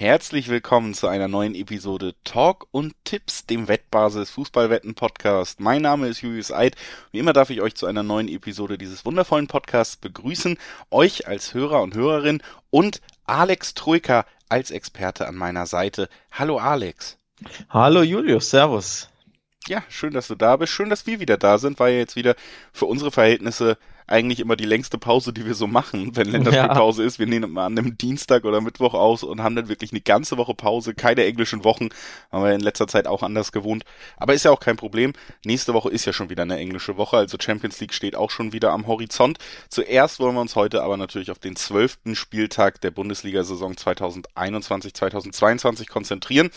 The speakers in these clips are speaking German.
Herzlich willkommen zu einer neuen Episode Talk und Tipps, dem Wettbasis Fußballwetten Podcast. Mein Name ist Julius Eid. Wie immer darf ich euch zu einer neuen Episode dieses wundervollen Podcasts begrüßen. Euch als Hörer und Hörerin und Alex Troika als Experte an meiner Seite. Hallo Alex. Hallo Julius, Servus. Ja, schön, dass du da bist. Schön, dass wir wieder da sind. Ja jetzt wieder für unsere Verhältnisse eigentlich immer die längste Pause, die wir so machen, wenn Länderspielpause ja. ist. Wir nehmen mal an einem Dienstag oder Mittwoch aus und haben dann wirklich eine ganze Woche Pause, keine englischen Wochen. Haben wir in letzter Zeit auch anders gewohnt. Aber ist ja auch kein Problem. Nächste Woche ist ja schon wieder eine englische Woche, also Champions League steht auch schon wieder am Horizont. Zuerst wollen wir uns heute aber natürlich auf den zwölften Spieltag der Bundesliga-Saison 2021-2022 konzentrieren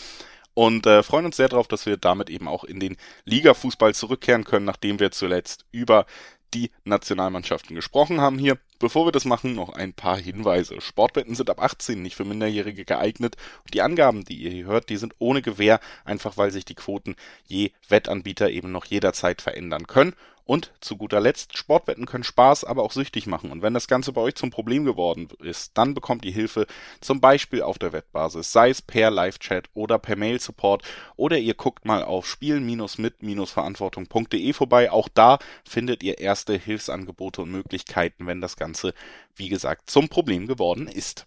und äh, freuen uns sehr darauf, dass wir damit eben auch in den Liga-Fußball zurückkehren können, nachdem wir zuletzt über die Nationalmannschaften gesprochen haben hier. Bevor wir das machen, noch ein paar Hinweise. Sportwetten sind ab 18 nicht für Minderjährige geeignet. Und die Angaben, die ihr hier hört, die sind ohne Gewähr, einfach weil sich die Quoten je Wettanbieter eben noch jederzeit verändern können. Und zu guter Letzt, Sportwetten können Spaß, aber auch süchtig machen. Und wenn das Ganze bei euch zum Problem geworden ist, dann bekommt ihr Hilfe zum Beispiel auf der Wettbasis, sei es per Live-Chat oder per Mail-Support oder ihr guckt mal auf spielen-mit-verantwortung.de vorbei. Auch da findet ihr erste Hilfsangebote und Möglichkeiten, wenn das Ganze, wie gesagt, zum Problem geworden ist.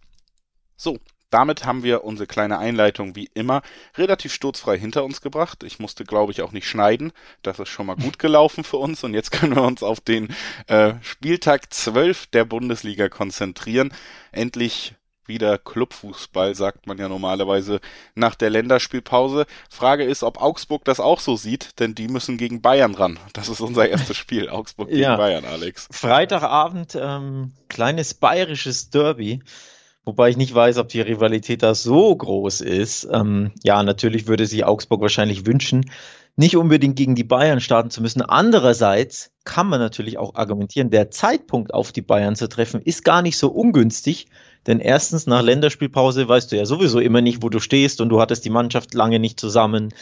So, damit haben wir unsere kleine Einleitung wie immer relativ sturzfrei hinter uns gebracht. Ich musste, glaube ich, auch nicht schneiden. Das ist schon mal gut gelaufen für uns. Und jetzt können wir uns auf den äh, Spieltag 12 der Bundesliga konzentrieren. Endlich wieder Clubfußball, sagt man ja normalerweise nach der Länderspielpause. Frage ist, ob Augsburg das auch so sieht, denn die müssen gegen Bayern ran. Das ist unser erstes Spiel, Augsburg gegen ja. Bayern, Alex. Freitagabend, ähm, kleines bayerisches Derby. Wobei ich nicht weiß, ob die Rivalität da so groß ist. Ähm, ja, natürlich würde sich Augsburg wahrscheinlich wünschen, nicht unbedingt gegen die Bayern starten zu müssen. Andererseits kann man natürlich auch argumentieren, der Zeitpunkt auf die Bayern zu treffen ist gar nicht so ungünstig. Denn erstens, nach Länderspielpause weißt du ja sowieso immer nicht, wo du stehst und du hattest die Mannschaft lange nicht zusammen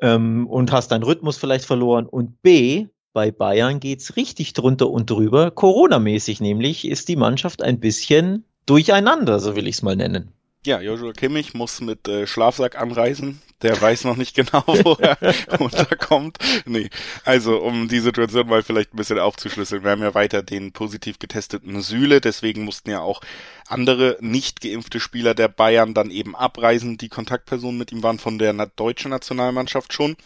ähm, und hast deinen Rhythmus vielleicht verloren. Und B, bei Bayern geht's richtig drunter und drüber. Corona-mäßig nämlich ist die Mannschaft ein bisschen durcheinander, so will ich es mal nennen. Ja, Joshua Kimmich muss mit äh, Schlafsack anreisen. Der weiß noch nicht genau, wo er unterkommt. Nee, also um die Situation mal vielleicht ein bisschen aufzuschlüsseln. Wir haben ja weiter den positiv getesteten Süle, deswegen mussten ja auch andere nicht geimpfte Spieler der Bayern dann eben abreisen. Die Kontaktpersonen mit ihm waren von der deutschen Nationalmannschaft schon.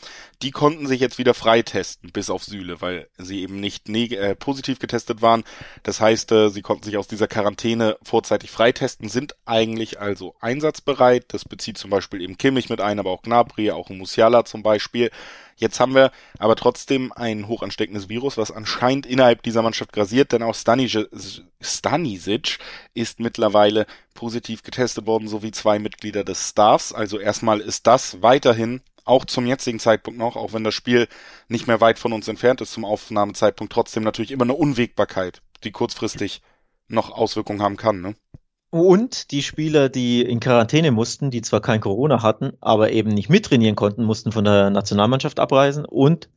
Die konnten sich jetzt wieder freitesten, bis auf Süle, weil sie eben nicht äh, positiv getestet waren. Das heißt, äh, sie konnten sich aus dieser Quarantäne vorzeitig freitesten, sind eigentlich also einsatzbereit. Das bezieht zum Beispiel eben Kimmich mit ein, aber auch Gnabry, auch Musiala zum Beispiel. Jetzt haben wir aber trotzdem ein hochansteckendes Virus, was anscheinend innerhalb dieser Mannschaft grasiert, denn auch Stanisic ist mittlerweile positiv getestet worden, sowie zwei Mitglieder des Staffs. Also erstmal ist das weiterhin auch zum jetzigen Zeitpunkt noch, auch wenn das Spiel nicht mehr weit von uns entfernt ist zum Aufnahmezeitpunkt, trotzdem natürlich immer eine Unwägbarkeit, die kurzfristig noch Auswirkungen haben kann. Ne? Und die Spieler, die in Quarantäne mussten, die zwar kein Corona hatten, aber eben nicht mittrainieren konnten, mussten von der Nationalmannschaft abreisen und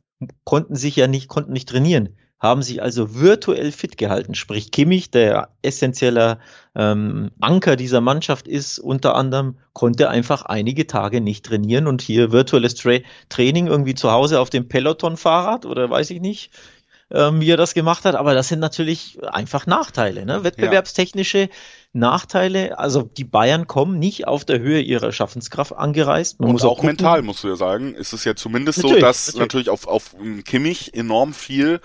konnten sich ja nicht, konnten nicht trainieren, haben sich also virtuell fit gehalten. Sprich, Kimmich, der essentieller ähm, Anker dieser Mannschaft ist, unter anderem, konnte einfach einige Tage nicht trainieren und hier virtuelles Tra Training irgendwie zu Hause auf dem Peloton-Fahrrad oder weiß ich nicht, ähm, wie er das gemacht hat. Aber das sind natürlich einfach Nachteile, ne? wettbewerbstechnische Nachteile. Also die Bayern kommen nicht auf der Höhe ihrer Schaffenskraft angereist. Man und auch, auch mental, musst du ja sagen, ist es ja zumindest natürlich, so, dass natürlich, natürlich auf, auf Kimmich enorm viel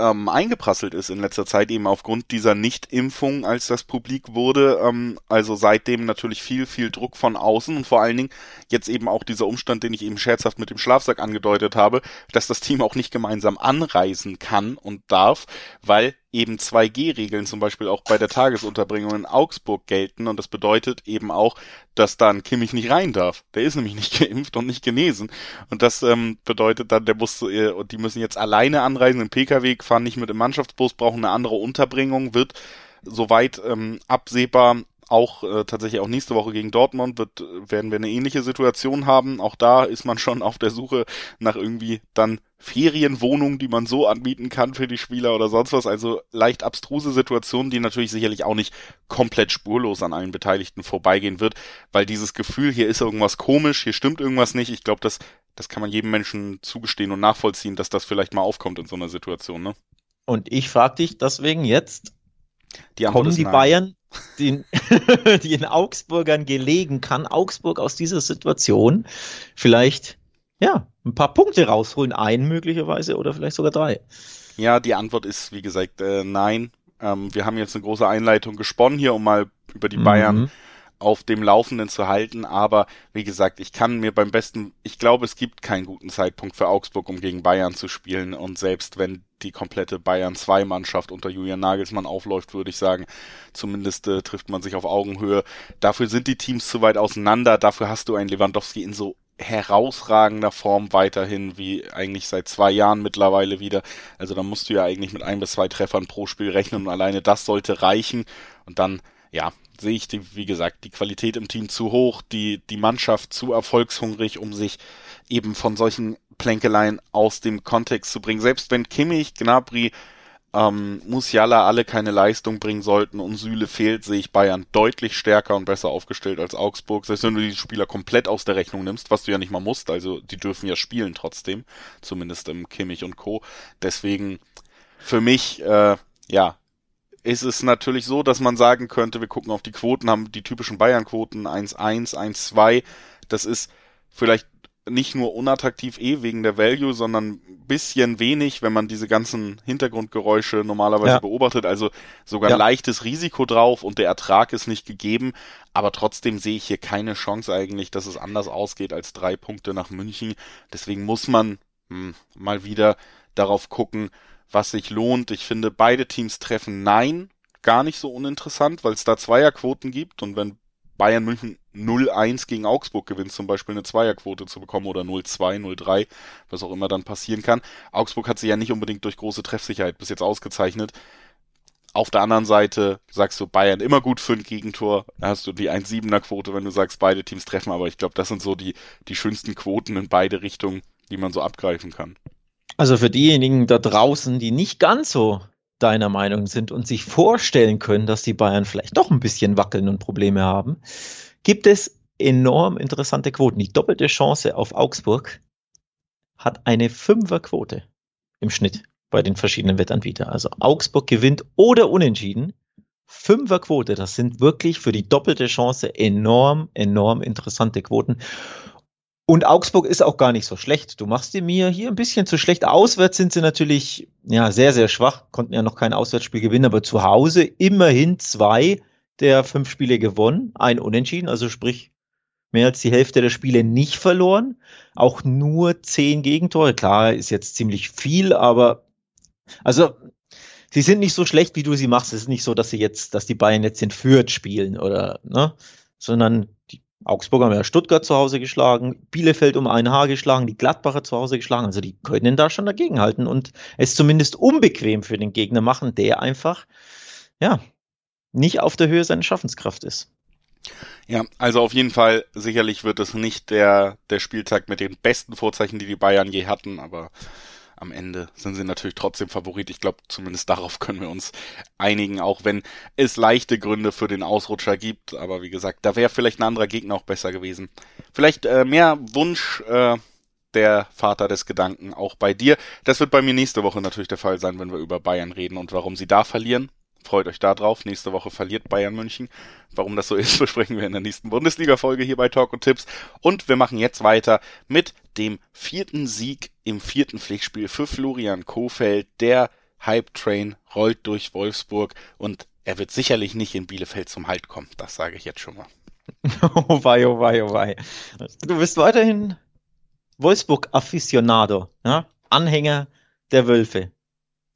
ähm, eingeprasselt ist in letzter Zeit, eben aufgrund dieser Nichtimpfung, als das publik wurde. Ähm, also seitdem natürlich viel, viel Druck von außen und vor allen Dingen jetzt eben auch dieser Umstand, den ich eben scherzhaft mit dem Schlafsack angedeutet habe, dass das Team auch nicht gemeinsam anreisen kann und darf, weil eben 2G-Regeln zum Beispiel auch bei der Tagesunterbringung in Augsburg gelten und das bedeutet eben auch, dass dann Kimmich nicht rein darf. Der ist nämlich nicht geimpft und nicht genesen und das ähm, bedeutet dann, der muss äh, die müssen jetzt alleine anreisen im PKW, fahren nicht mit dem Mannschaftsbus, brauchen eine andere Unterbringung, wird soweit ähm, absehbar auch äh, tatsächlich auch nächste Woche gegen Dortmund wird, werden wir eine ähnliche Situation haben. Auch da ist man schon auf der Suche nach irgendwie dann Ferienwohnungen, die man so anbieten kann für die Spieler oder sonst was. Also leicht abstruse Situationen, die natürlich sicherlich auch nicht komplett spurlos an allen Beteiligten vorbeigehen wird, weil dieses Gefühl, hier ist irgendwas komisch, hier stimmt irgendwas nicht. Ich glaube, das, das kann man jedem Menschen zugestehen und nachvollziehen, dass das vielleicht mal aufkommt in so einer Situation. Ne? Und ich frage dich deswegen jetzt, die kommen die nein. Bayern, die, die in Augsburgern gelegen, kann Augsburg aus dieser Situation vielleicht ja, ein paar Punkte rausholen, einen möglicherweise oder vielleicht sogar drei. Ja, die Antwort ist, wie gesagt, äh, nein. Ähm, wir haben jetzt eine große Einleitung gesponnen hier, um mal über die mhm. Bayern auf dem Laufenden zu halten. Aber wie gesagt, ich kann mir beim besten, ich glaube, es gibt keinen guten Zeitpunkt für Augsburg, um gegen Bayern zu spielen. Und selbst wenn die komplette Bayern 2 Mannschaft unter Julian Nagelsmann aufläuft, würde ich sagen, zumindest äh, trifft man sich auf Augenhöhe. Dafür sind die Teams zu weit auseinander. Dafür hast du einen Lewandowski in so herausragender Form weiterhin, wie eigentlich seit zwei Jahren mittlerweile wieder. Also da musst du ja eigentlich mit ein bis zwei Treffern pro Spiel rechnen und alleine das sollte reichen. Und dann, ja, sehe ich, die, wie gesagt, die Qualität im Team zu hoch, die, die Mannschaft zu erfolgshungrig, um sich eben von solchen Plänkeleien aus dem Kontext zu bringen. Selbst wenn Kimmich, Gnabry, ähm, Musiala alle keine Leistung bringen sollten und Süle fehlt, sehe ich Bayern deutlich stärker und besser aufgestellt als Augsburg. Selbst wenn du die Spieler komplett aus der Rechnung nimmst, was du ja nicht mal musst, also die dürfen ja spielen trotzdem, zumindest im Kimmich und Co. Deswegen für mich, äh, ja, ist es natürlich so, dass man sagen könnte, wir gucken auf die Quoten, haben die typischen Bayern-Quoten 1-1, 1-2. Das ist vielleicht nicht nur unattraktiv eh wegen der Value, sondern ein bisschen wenig, wenn man diese ganzen Hintergrundgeräusche normalerweise ja. beobachtet. Also sogar ja. leichtes Risiko drauf und der Ertrag ist nicht gegeben. Aber trotzdem sehe ich hier keine Chance eigentlich, dass es anders ausgeht als drei Punkte nach München. Deswegen muss man hm, mal wieder darauf gucken, was sich lohnt. Ich finde, beide Teams treffen Nein gar nicht so uninteressant, weil es da Zweierquoten gibt und wenn Bayern München 0-1 gegen Augsburg gewinnt, zum Beispiel eine Zweierquote zu bekommen oder 0-2, 0-3, was auch immer dann passieren kann. Augsburg hat sich ja nicht unbedingt durch große Treffsicherheit bis jetzt ausgezeichnet. Auf der anderen Seite sagst du Bayern immer gut für ein Gegentor. Da hast du die 1-7er Quote, wenn du sagst, beide Teams treffen. Aber ich glaube, das sind so die, die schönsten Quoten in beide Richtungen, die man so abgreifen kann. Also für diejenigen da draußen, die nicht ganz so deiner Meinung sind und sich vorstellen können, dass die Bayern vielleicht doch ein bisschen wackeln und Probleme haben, gibt es enorm interessante Quoten. Die doppelte Chance auf Augsburg hat eine Fünferquote im Schnitt bei den verschiedenen Wettanbietern. Also Augsburg gewinnt oder unentschieden. Fünferquote, das sind wirklich für die doppelte Chance enorm, enorm interessante Quoten. Und Augsburg ist auch gar nicht so schlecht. Du machst dir mir hier ein bisschen zu schlecht. Auswärts sind sie natürlich ja sehr, sehr schwach, konnten ja noch kein Auswärtsspiel gewinnen, aber zu Hause immerhin zwei der fünf Spiele gewonnen, ein Unentschieden, also sprich mehr als die Hälfte der Spiele nicht verloren. Auch nur zehn Gegentore. Klar, ist jetzt ziemlich viel, aber also sie sind nicht so schlecht, wie du sie machst. Es ist nicht so, dass sie jetzt, dass die Bayern jetzt in Fürth spielen oder, ne, sondern die Augsburg haben ja Stuttgart zu Hause geschlagen, Bielefeld um ein Haar geschlagen, die Gladbacher zu Hause geschlagen. Also die können da schon dagegenhalten und es zumindest unbequem für den Gegner machen, der einfach, ja, nicht auf der Höhe seiner Schaffenskraft ist. Ja, also auf jeden Fall, sicherlich wird es nicht der, der Spieltag mit den besten Vorzeichen, die die Bayern je hatten, aber am Ende sind sie natürlich trotzdem Favorit. Ich glaube, zumindest darauf können wir uns einigen, auch wenn es leichte Gründe für den Ausrutscher gibt. Aber wie gesagt, da wäre vielleicht ein anderer Gegner auch besser gewesen. Vielleicht äh, mehr Wunsch äh, der Vater des Gedanken auch bei dir. Das wird bei mir nächste Woche natürlich der Fall sein, wenn wir über Bayern reden und warum sie da verlieren. Freut euch da drauf. Nächste Woche verliert Bayern München. Warum das so ist, besprechen wir in der nächsten Bundesliga-Folge hier bei Talk und Tipps. Und wir machen jetzt weiter mit dem vierten Sieg im vierten Pflichtspiel für Florian Kofeld. Der Hype-Train rollt durch Wolfsburg und er wird sicherlich nicht in Bielefeld zum Halt kommen. Das sage ich jetzt schon mal. Oh wei, oh wei, oh wei. Du bist weiterhin Wolfsburg-Afficionado, ja? Anhänger der Wölfe.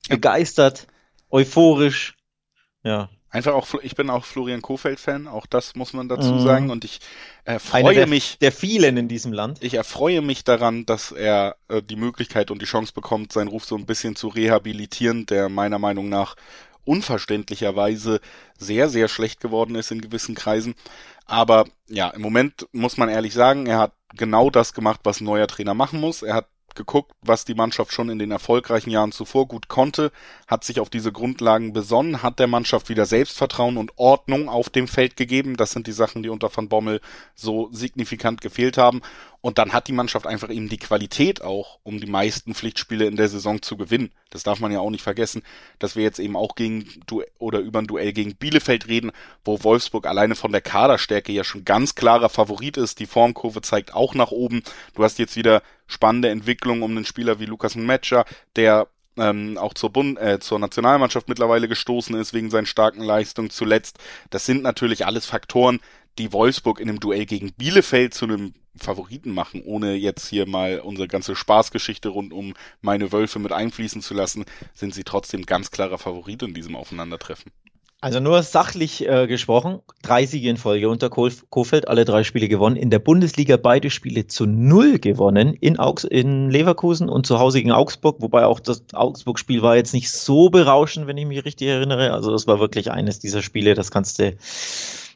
Begeistert, euphorisch, ja. Einfach auch, ich bin auch Florian Kofeld-Fan, auch das muss man dazu mhm. sagen. Und ich erfreue der, mich. Der vielen in diesem Land. Ich erfreue mich daran, dass er äh, die Möglichkeit und die Chance bekommt, seinen Ruf so ein bisschen zu rehabilitieren, der meiner Meinung nach unverständlicherweise sehr, sehr schlecht geworden ist in gewissen Kreisen. Aber ja, im Moment muss man ehrlich sagen, er hat genau das gemacht, was ein neuer Trainer machen muss. Er hat geguckt, was die Mannschaft schon in den erfolgreichen Jahren zuvor gut konnte, hat sich auf diese Grundlagen besonnen, hat der Mannschaft wieder Selbstvertrauen und Ordnung auf dem Feld gegeben. Das sind die Sachen, die unter Van Bommel so signifikant gefehlt haben. Und dann hat die Mannschaft einfach eben die Qualität auch, um die meisten Pflichtspiele in der Saison zu gewinnen. Das darf man ja auch nicht vergessen, dass wir jetzt eben auch gegen du oder über ein Duell gegen Bielefeld reden, wo Wolfsburg alleine von der Kaderstärke ja schon ganz klarer Favorit ist. Die Formkurve zeigt auch nach oben. Du hast jetzt wieder spannende Entwicklungen um einen Spieler wie Lukas Metscher, der ähm, auch zur, Bund äh, zur Nationalmannschaft mittlerweile gestoßen ist wegen seinen starken Leistungen zuletzt. Das sind natürlich alles Faktoren, die Wolfsburg in einem Duell gegen Bielefeld zu einem Favoriten machen, ohne jetzt hier mal unsere ganze Spaßgeschichte rund um meine Wölfe mit einfließen zu lassen, sind sie trotzdem ganz klarer Favorit in diesem Aufeinandertreffen. Also nur sachlich äh, gesprochen, drei Siege in Folge unter Kofeld, alle drei Spiele gewonnen. In der Bundesliga beide Spiele zu null gewonnen, in, Augs in Leverkusen und zu Hause gegen Augsburg, wobei auch das Augsburg-Spiel war jetzt nicht so berauschend, wenn ich mich richtig erinnere. Also das war wirklich eines dieser Spiele, das kannst du,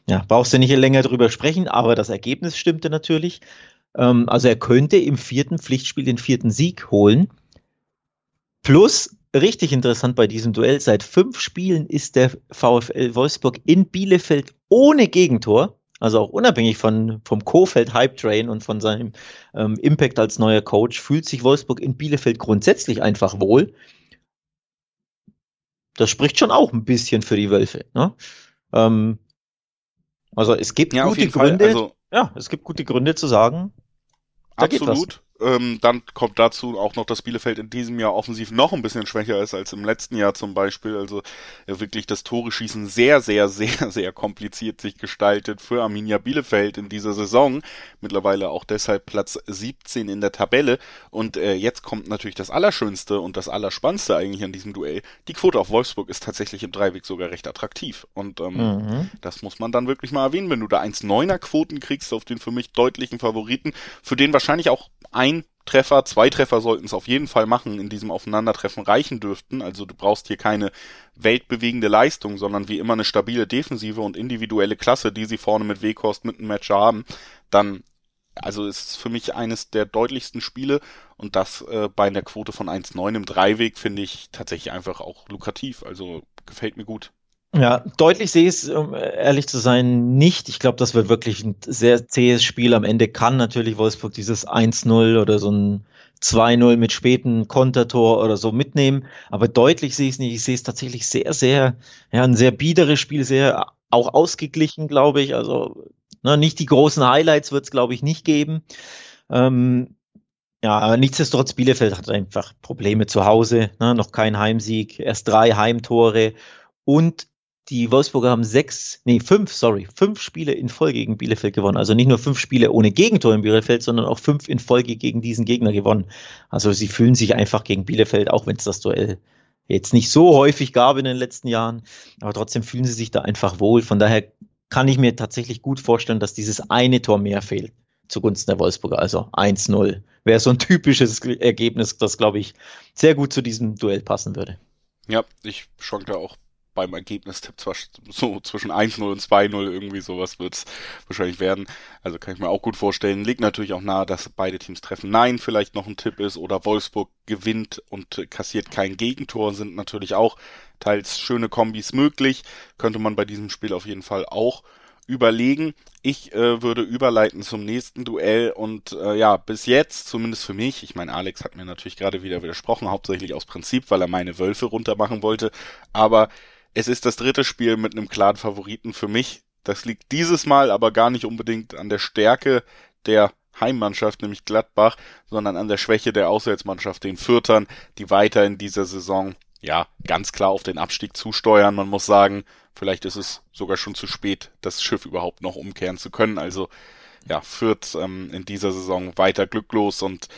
ja, brauchst du nicht länger drüber sprechen, aber das Ergebnis stimmte natürlich. Ähm, also er könnte im vierten Pflichtspiel den vierten Sieg holen. Plus richtig interessant bei diesem Duell. Seit fünf Spielen ist der VfL Wolfsburg in Bielefeld ohne Gegentor. Also auch unabhängig von, vom Kofeld Hype Train und von seinem ähm, Impact als neuer Coach, fühlt sich Wolfsburg in Bielefeld grundsätzlich einfach wohl. Das spricht schon auch ein bisschen für die Wölfe. Ne? Ähm, also es gibt ja, gute Gründe. Also, ja, es gibt gute Gründe zu sagen. Da absolut. Ähm, dann kommt dazu auch noch, dass Bielefeld in diesem Jahr offensiv noch ein bisschen schwächer ist als im letzten Jahr zum Beispiel. Also ja, wirklich das Tore-Schießen sehr, sehr, sehr, sehr kompliziert sich gestaltet für Arminia Bielefeld in dieser Saison. Mittlerweile auch deshalb Platz 17 in der Tabelle. Und äh, jetzt kommt natürlich das Allerschönste und das Allerspannendste eigentlich an diesem Duell. Die Quote auf Wolfsburg ist tatsächlich im Dreiweg sogar recht attraktiv. Und ähm, mhm. das muss man dann wirklich mal erwähnen, wenn du da 1,9er Quoten kriegst auf den für mich deutlichen Favoriten, für den wahrscheinlich auch ein Treffer, zwei Treffer sollten es auf jeden Fall machen, in diesem Aufeinandertreffen reichen dürften. Also du brauchst hier keine weltbewegende Leistung, sondern wie immer eine stabile Defensive und individuelle Klasse, die sie vorne mit Weghorst mit einem Matcher haben. Dann, also ist es für mich eines der deutlichsten Spiele und das äh, bei einer Quote von 1,9 im Dreiweg finde ich tatsächlich einfach auch lukrativ. Also gefällt mir gut. Ja, deutlich sehe ich es, um ehrlich zu sein, nicht. Ich glaube, das wird wirklich ein sehr zähes Spiel. Am Ende kann natürlich Wolfsburg dieses 1-0 oder so ein 2-0 mit späten Kontertor oder so mitnehmen. Aber deutlich sehe ich es nicht. Ich sehe es tatsächlich sehr, sehr, ja, ein sehr biederes Spiel, sehr auch ausgeglichen, glaube ich. Also ne, nicht die großen Highlights wird es, glaube ich, nicht geben. Ähm, ja, aber nichtsdestotrotz, Bielefeld hat einfach Probleme zu Hause, ne, noch kein Heimsieg, erst drei Heimtore und die Wolfsburger haben sechs, nee, fünf, sorry, fünf Spiele in Folge gegen Bielefeld gewonnen. Also nicht nur fünf Spiele ohne Gegentor in Bielefeld, sondern auch fünf in Folge gegen diesen Gegner gewonnen. Also sie fühlen sich einfach gegen Bielefeld, auch wenn es das Duell jetzt nicht so häufig gab in den letzten Jahren, aber trotzdem fühlen sie sich da einfach wohl. Von daher kann ich mir tatsächlich gut vorstellen, dass dieses eine Tor mehr fehlt zugunsten der Wolfsburger. Also 1-0 wäre so ein typisches Ergebnis, das, glaube ich, sehr gut zu diesem Duell passen würde. Ja, ich schwank da auch beim Ergebnistipp zwar so zwischen 1-0 und 2-0 irgendwie sowas wird es wahrscheinlich werden. Also kann ich mir auch gut vorstellen. Liegt natürlich auch nahe, dass beide Teams treffen. Nein, vielleicht noch ein Tipp ist oder Wolfsburg gewinnt und kassiert kein Gegentor, sind natürlich auch teils schöne Kombis möglich. Könnte man bei diesem Spiel auf jeden Fall auch überlegen. Ich äh, würde überleiten zum nächsten Duell und äh, ja, bis jetzt, zumindest für mich, ich meine, Alex hat mir natürlich gerade wieder widersprochen, hauptsächlich aus Prinzip, weil er meine Wölfe runtermachen wollte, aber es ist das dritte Spiel mit einem klaren Favoriten für mich. Das liegt dieses Mal aber gar nicht unbedingt an der Stärke der Heimmannschaft, nämlich Gladbach, sondern an der Schwäche der Auswärtsmannschaft, den Fürtern, die weiter in dieser Saison ja ganz klar auf den Abstieg zusteuern. Man muss sagen, vielleicht ist es sogar schon zu spät, das Schiff überhaupt noch umkehren zu können. Also ja, Fürth ähm, in dieser Saison weiter glücklos und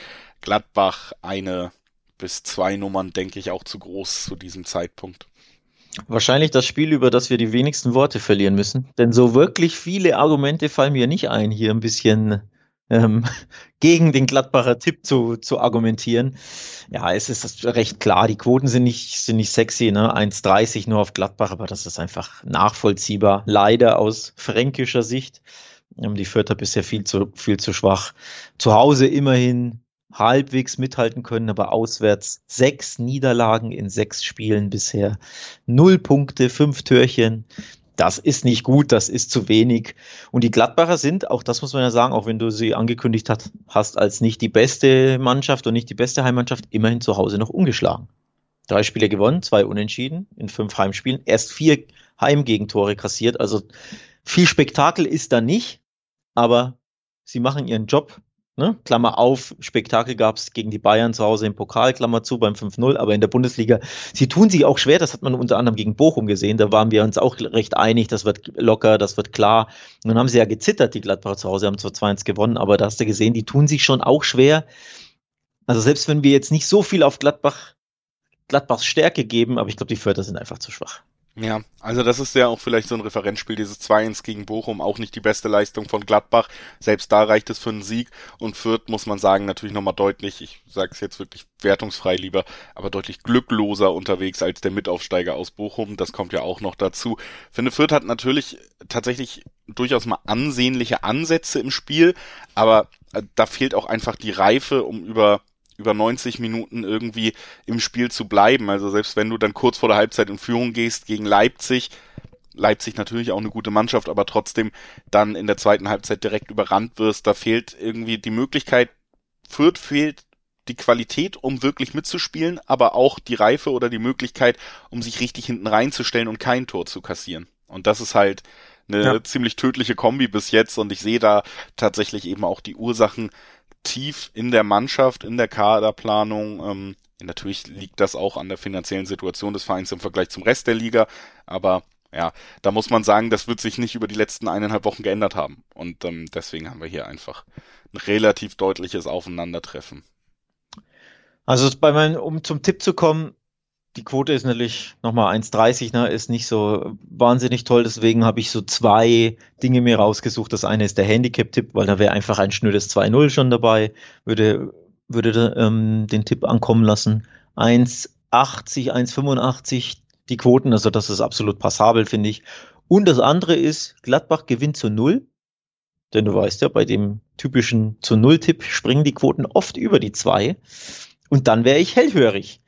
Gladbach eine bis zwei Nummern, denke ich, auch zu groß zu diesem Zeitpunkt. Wahrscheinlich das Spiel, über das wir die wenigsten Worte verlieren müssen. Denn so wirklich viele Argumente fallen mir nicht ein, hier ein bisschen ähm, gegen den Gladbacher Tipp zu, zu argumentieren. Ja, es ist recht klar, die Quoten sind nicht, sind nicht sexy, ne? 1,30 nur auf Gladbach, aber das ist einfach nachvollziehbar. Leider aus fränkischer Sicht. Ähm, die Vierter bisher viel zu, viel zu schwach. Zu Hause immerhin halbwegs mithalten können, aber auswärts sechs Niederlagen in sechs Spielen bisher. Null Punkte, fünf Türchen das ist nicht gut, das ist zu wenig. Und die Gladbacher sind, auch das muss man ja sagen, auch wenn du sie angekündigt hast, hast als nicht die beste Mannschaft und nicht die beste Heimmannschaft, immerhin zu Hause noch ungeschlagen. Drei Spiele gewonnen, zwei unentschieden in fünf Heimspielen, erst vier Heimgegentore kassiert. Also viel Spektakel ist da nicht, aber sie machen ihren Job Ne? Klammer auf, Spektakel gab es gegen die Bayern zu Hause im Pokal, Klammer zu beim 5-0, aber in der Bundesliga, sie tun sich auch schwer, das hat man unter anderem gegen Bochum gesehen, da waren wir uns auch recht einig, das wird locker, das wird klar. Und dann haben sie ja gezittert, die Gladbacher zu Hause, haben zwar 2-1 gewonnen, aber da hast du gesehen, die tun sich schon auch schwer. Also selbst wenn wir jetzt nicht so viel auf Gladbach, Gladbachs Stärke geben, aber ich glaube, die Förder sind einfach zu schwach. Ja, also das ist ja auch vielleicht so ein Referenzspiel, dieses 2-1 gegen Bochum, auch nicht die beste Leistung von Gladbach. Selbst da reicht es für einen Sieg und Fürth, muss man sagen, natürlich nochmal deutlich, ich sage es jetzt wirklich wertungsfrei lieber, aber deutlich glückloser unterwegs als der Mitaufsteiger aus Bochum. Das kommt ja auch noch dazu. Finde, Fürth hat natürlich tatsächlich durchaus mal ansehnliche Ansätze im Spiel, aber äh, da fehlt auch einfach die Reife, um über über 90 Minuten irgendwie im Spiel zu bleiben. Also selbst wenn du dann kurz vor der Halbzeit in Führung gehst gegen Leipzig, Leipzig natürlich auch eine gute Mannschaft, aber trotzdem dann in der zweiten Halbzeit direkt überrannt wirst, da fehlt irgendwie die Möglichkeit, Fürth fehlt die Qualität, um wirklich mitzuspielen, aber auch die Reife oder die Möglichkeit, um sich richtig hinten reinzustellen und kein Tor zu kassieren. Und das ist halt eine ja. ziemlich tödliche Kombi bis jetzt und ich sehe da tatsächlich eben auch die Ursachen tief in der Mannschaft, in der Kaderplanung. Ähm, natürlich liegt das auch an der finanziellen Situation des Vereins im Vergleich zum Rest der Liga, aber ja, da muss man sagen, das wird sich nicht über die letzten eineinhalb Wochen geändert haben. Und ähm, deswegen haben wir hier einfach ein relativ deutliches Aufeinandertreffen. Also bei meinem, um zum Tipp zu kommen, die Quote ist natürlich nochmal 1,30, ne, ist nicht so wahnsinnig toll. Deswegen habe ich so zwei Dinge mir rausgesucht. Das eine ist der Handicap-Tipp, weil da wäre einfach ein schnödes 2-0 schon dabei, würde, würde ähm, den Tipp ankommen lassen. 1,80, 1,85 die Quoten, also das ist absolut passabel, finde ich. Und das andere ist, Gladbach gewinnt zu Null. Denn du weißt ja, bei dem typischen zu Null-Tipp springen die Quoten oft über die zwei. Und dann wäre ich hellhörig.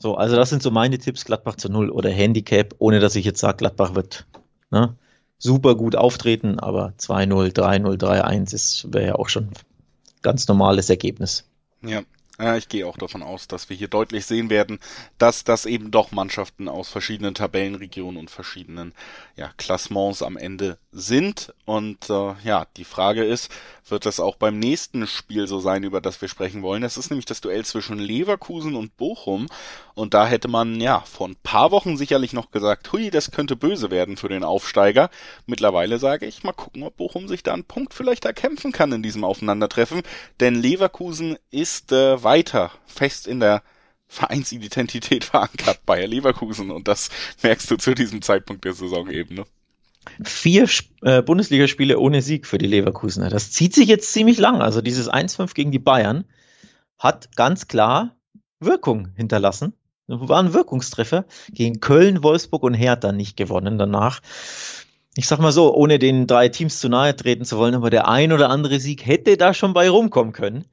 So, also das sind so meine Tipps, Gladbach zu Null oder Handicap, ohne dass ich jetzt sage, Gladbach wird ne, super gut auftreten, aber 2-0, 3-0, 3-1 wäre ja auch schon ganz normales Ergebnis. Ja, ja, ich gehe auch davon aus, dass wir hier deutlich sehen werden, dass das eben doch Mannschaften aus verschiedenen Tabellenregionen und verschiedenen ja, Klassements am Ende sind. Und äh, ja, die Frage ist, wird das auch beim nächsten Spiel so sein, über das wir sprechen wollen? Das ist nämlich das Duell zwischen Leverkusen und Bochum. Und da hätte man ja vor ein paar Wochen sicherlich noch gesagt, hui, das könnte böse werden für den Aufsteiger. Mittlerweile sage ich, mal gucken, ob Bochum sich da einen Punkt vielleicht erkämpfen kann in diesem Aufeinandertreffen. Denn Leverkusen ist äh, weiter fest in der Vereinsidentität verankert Bayer Leverkusen und das merkst du zu diesem Zeitpunkt der Saison eben. Ne? Vier äh, Bundesligaspiele ohne Sieg für die Leverkusener. Das zieht sich jetzt ziemlich lang. Also dieses 1-5 gegen die Bayern hat ganz klar Wirkung hinterlassen. War ein Wirkungstreffer gegen Köln, Wolfsburg und Hertha nicht gewonnen danach. Ich sag mal so, ohne den drei Teams zu nahe treten zu wollen, aber der ein oder andere Sieg hätte da schon bei rumkommen können.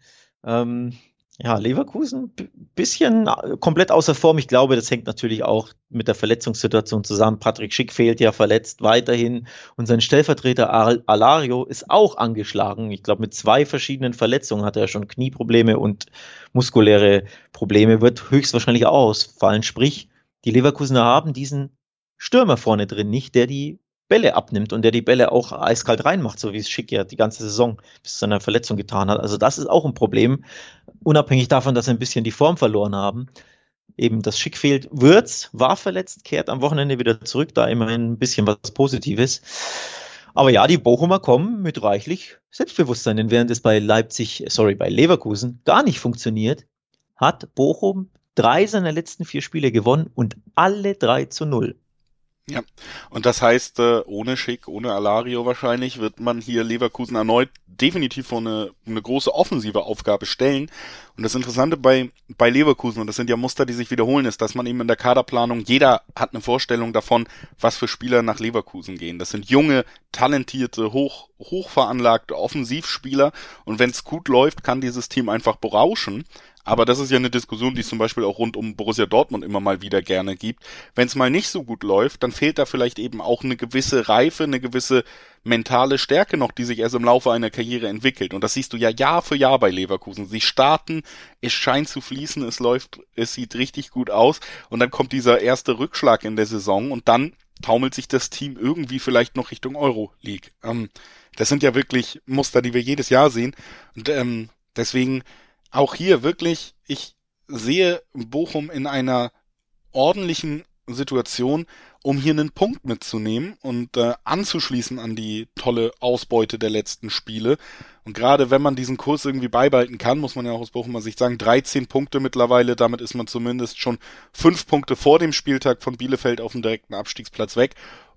Ähm, ja, Leverkusen bisschen äh, komplett außer Form. Ich glaube, das hängt natürlich auch mit der Verletzungssituation zusammen. Patrick Schick fehlt ja verletzt weiterhin und sein Stellvertreter Al Alario ist auch angeschlagen. Ich glaube, mit zwei verschiedenen Verletzungen hat er schon Knieprobleme und muskuläre Probleme, wird höchstwahrscheinlich auch ausfallen. Sprich, die Leverkusener haben diesen Stürmer vorne drin nicht, der die Bälle abnimmt und der die Bälle auch eiskalt reinmacht, so wie es Schick ja die ganze Saison bis zu seiner Verletzung getan hat. Also das ist auch ein Problem, unabhängig davon, dass sie ein bisschen die Form verloren haben. Eben das Schick fehlt. Würz war verletzt, kehrt am Wochenende wieder zurück, da immerhin ein bisschen was Positives. Aber ja, die Bochumer kommen mit reichlich Selbstbewusstsein, denn während es bei Leipzig, sorry, bei Leverkusen gar nicht funktioniert, hat Bochum drei seiner letzten vier Spiele gewonnen und alle drei zu null. Ja, und das heißt, äh, ohne Schick, ohne Alario wahrscheinlich, wird man hier Leverkusen erneut definitiv vor eine, eine große offensive Aufgabe stellen. Und das Interessante bei, bei Leverkusen, und das sind ja Muster, die sich wiederholen, ist, dass man eben in der Kaderplanung, jeder hat eine Vorstellung davon, was für Spieler nach Leverkusen gehen. Das sind junge, talentierte, hoch, hochveranlagte Offensivspieler. Und wenn es gut läuft, kann dieses Team einfach berauschen. Aber das ist ja eine Diskussion, die es zum Beispiel auch rund um Borussia Dortmund immer mal wieder gerne gibt. Wenn es mal nicht so gut läuft, dann fehlt da vielleicht eben auch eine gewisse Reife, eine gewisse mentale Stärke noch, die sich erst im Laufe einer Karriere entwickelt. Und das siehst du ja Jahr für Jahr bei Leverkusen. Sie starten, es scheint zu fließen, es läuft, es sieht richtig gut aus. Und dann kommt dieser erste Rückschlag in der Saison und dann taumelt sich das Team irgendwie vielleicht noch Richtung Euro League. Ähm, das sind ja wirklich Muster, die wir jedes Jahr sehen. Und ähm, deswegen auch hier wirklich, ich sehe Bochum in einer ordentlichen Situation, um hier einen Punkt mitzunehmen und äh, anzuschließen an die tolle Ausbeute der letzten Spiele. Und gerade wenn man diesen Kurs irgendwie beibehalten kann, muss man ja auch aus Bochumer Sicht sagen, 13 Punkte mittlerweile, damit ist man zumindest schon fünf Punkte vor dem Spieltag von Bielefeld auf dem direkten Abstiegsplatz weg.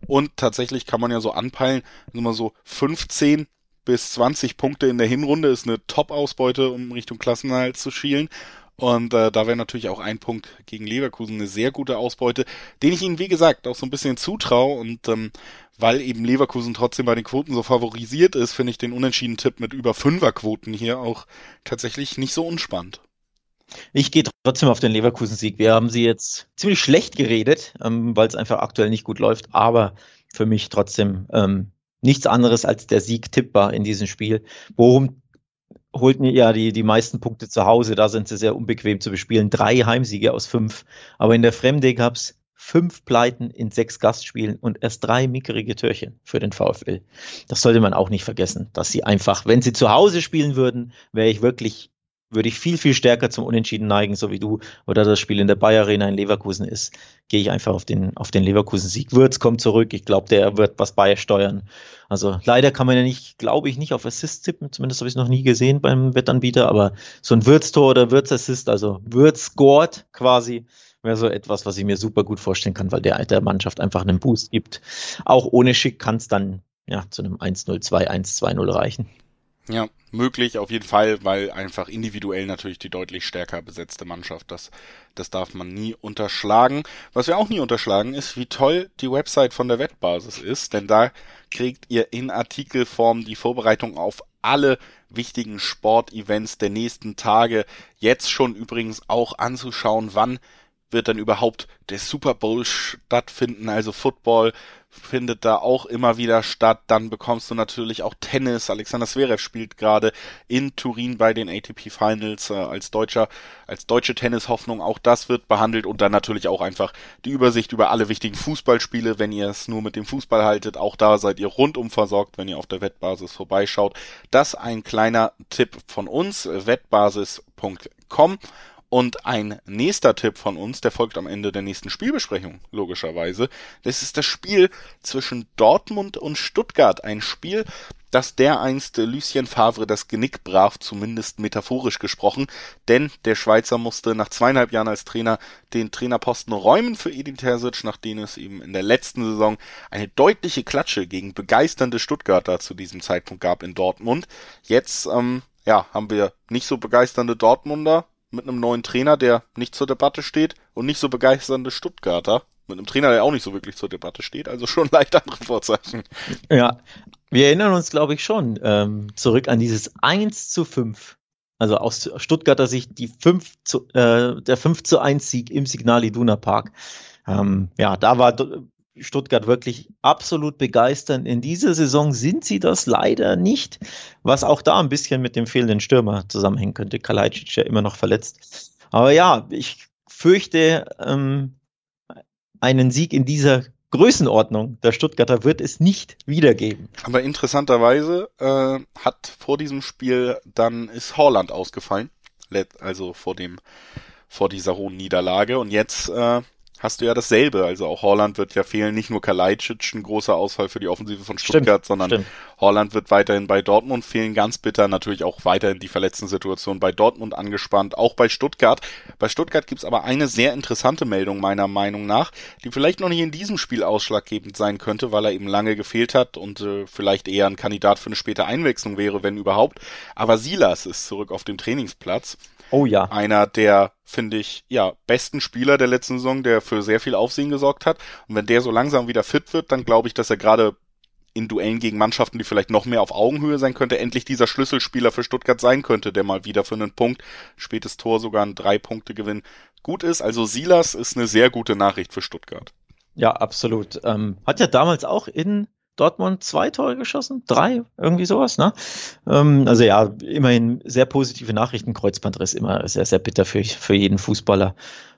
Und tatsächlich kann man ja so anpeilen, also mal so 15 bis 20 Punkte in der Hinrunde ist eine Top-Ausbeute, um Richtung Klassenerhalt zu schielen. Und äh, da wäre natürlich auch ein Punkt gegen Leverkusen eine sehr gute Ausbeute, den ich ihnen, wie gesagt, auch so ein bisschen zutraue. Und ähm, weil eben Leverkusen trotzdem bei den Quoten so favorisiert ist, finde ich den unentschieden Tipp mit über Fünferquoten hier auch tatsächlich nicht so unspannend. Ich gehe trotzdem auf den Leverkusen-Sieg. Wir haben sie jetzt ziemlich schlecht geredet, ähm, weil es einfach aktuell nicht gut läuft, aber für mich trotzdem ähm, nichts anderes als der Sieg tippbar in diesem Spiel. Bochum holt mir ja die, die meisten Punkte zu Hause, da sind sie sehr unbequem zu bespielen. Drei Heimsiege aus fünf. Aber in der Fremde gab es fünf Pleiten in sechs Gastspielen und erst drei mickerige Türchen für den VfL. Das sollte man auch nicht vergessen, dass sie einfach, wenn sie zu Hause spielen würden, wäre ich wirklich würde ich viel, viel stärker zum Unentschieden neigen, so wie du oder das Spiel in der Bayer Arena in Leverkusen ist, gehe ich einfach auf den, auf den Leverkusen-Sieg. Würz kommt zurück. Ich glaube, der wird was beisteuern. Also leider kann man ja nicht, glaube ich, nicht auf Assist tippen. Zumindest habe ich es noch nie gesehen beim Wettanbieter. Aber so ein Würz-Tor oder Würz-Assist, also Würz scored quasi, wäre so etwas, was ich mir super gut vorstellen kann, weil der der Mannschaft einfach einen Boost gibt. Auch ohne Schick kann es dann ja zu einem 1-0, 2-1, 2-0 reichen. Ja, möglich auf jeden Fall, weil einfach individuell natürlich die deutlich stärker besetzte Mannschaft, das, das darf man nie unterschlagen. Was wir auch nie unterschlagen ist, wie toll die Website von der Wettbasis ist, denn da kriegt ihr in Artikelform die Vorbereitung auf alle wichtigen Sportevents der nächsten Tage. Jetzt schon übrigens auch anzuschauen, wann wird dann überhaupt der Super Bowl stattfinden, also Football findet da auch immer wieder statt. Dann bekommst du natürlich auch Tennis. Alexander Zverev spielt gerade in Turin bei den ATP Finals äh, als deutscher, als deutsche Tennishoffnung. Auch das wird behandelt und dann natürlich auch einfach die Übersicht über alle wichtigen Fußballspiele. Wenn ihr es nur mit dem Fußball haltet, auch da seid ihr rundum versorgt, wenn ihr auf der Wettbasis vorbeischaut. Das ein kleiner Tipp von uns, wettbasis.com. Und ein nächster Tipp von uns, der folgt am Ende der nächsten Spielbesprechung, logischerweise. Das ist das Spiel zwischen Dortmund und Stuttgart. Ein Spiel, das dereinst Lucien Favre das Genick brach, zumindest metaphorisch gesprochen, denn der Schweizer musste nach zweieinhalb Jahren als Trainer den Trainerposten räumen für Edin Terzic, nachdem es eben in der letzten Saison eine deutliche Klatsche gegen begeisternde Stuttgarter zu diesem Zeitpunkt gab in Dortmund. Jetzt ähm, ja, haben wir nicht so begeisternde Dortmunder, mit einem neuen Trainer, der nicht zur Debatte steht und nicht so begeisternde Stuttgarter mit einem Trainer, der auch nicht so wirklich zur Debatte steht, also schon leicht andere Vorzeichen. Ja, wir erinnern uns, glaube ich, schon ähm, zurück an dieses 1 zu 5. Also aus Stuttgarter Sicht die 5 zu, äh, der 5 zu 1 Sieg im Signal Iduna Park. Ähm, ja, da war Stuttgart wirklich absolut begeistern. In dieser Saison sind sie das leider nicht, was auch da ein bisschen mit dem fehlenden Stürmer zusammenhängen könnte. Kalajdzic ja immer noch verletzt. Aber ja, ich fürchte, ähm, einen Sieg in dieser Größenordnung der Stuttgarter wird es nicht wiedergeben. Aber interessanterweise äh, hat vor diesem Spiel dann ist Holland ausgefallen, also vor dem vor dieser hohen Niederlage und jetzt äh, hast du ja dasselbe. Also auch Holland wird ja fehlen, nicht nur Kalajdzic, ein großer Ausfall für die Offensive von Stuttgart, stimmt, sondern stimmt. Holland wird weiterhin bei Dortmund fehlen, ganz bitter. Natürlich auch weiterhin die verletzten Situation bei Dortmund angespannt, auch bei Stuttgart. Bei Stuttgart gibt's aber eine sehr interessante Meldung meiner Meinung nach, die vielleicht noch nicht in diesem Spiel ausschlaggebend sein könnte, weil er eben lange gefehlt hat und äh, vielleicht eher ein Kandidat für eine späte Einwechslung wäre, wenn überhaupt. Aber Silas ist zurück auf dem Trainingsplatz. Oh ja. Einer der, finde ich, ja, besten Spieler der letzten Saison, der für sehr viel Aufsehen gesorgt hat. Und wenn der so langsam wieder fit wird, dann glaube ich, dass er gerade in Duellen gegen Mannschaften, die vielleicht noch mehr auf Augenhöhe sein könnte, endlich dieser Schlüsselspieler für Stuttgart sein könnte, der mal wieder für einen Punkt, spätes Tor sogar ein Drei-Punkte-Gewinn gut ist. Also Silas ist eine sehr gute Nachricht für Stuttgart. Ja, absolut. Ähm, hat ja damals auch in Dortmund zwei Tore geschossen, drei, irgendwie sowas. Ne? Ähm, also ja, immerhin sehr positive Nachrichten. Kreuzbandriss immer sehr, sehr bitter für, für jeden Fußballer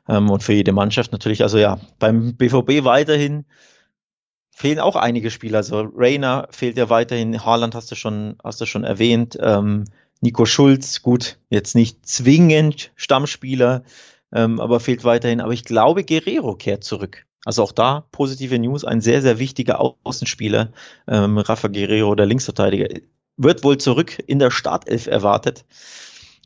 ähm, und für jede Mannschaft natürlich. Also ja, beim BVB weiterhin fehlen auch einige Spieler. Also Rainer fehlt ja weiterhin. Haaland hast du schon, hast du schon erwähnt. Ähm, Nico Schulz, gut, jetzt nicht zwingend Stammspieler, ähm, aber fehlt weiterhin. Aber ich glaube, Guerrero kehrt zurück. Also auch da positive News, ein sehr, sehr wichtiger Außenspieler, ähm, Rafa Guerrero, der Linksverteidiger, wird wohl zurück in der Startelf erwartet.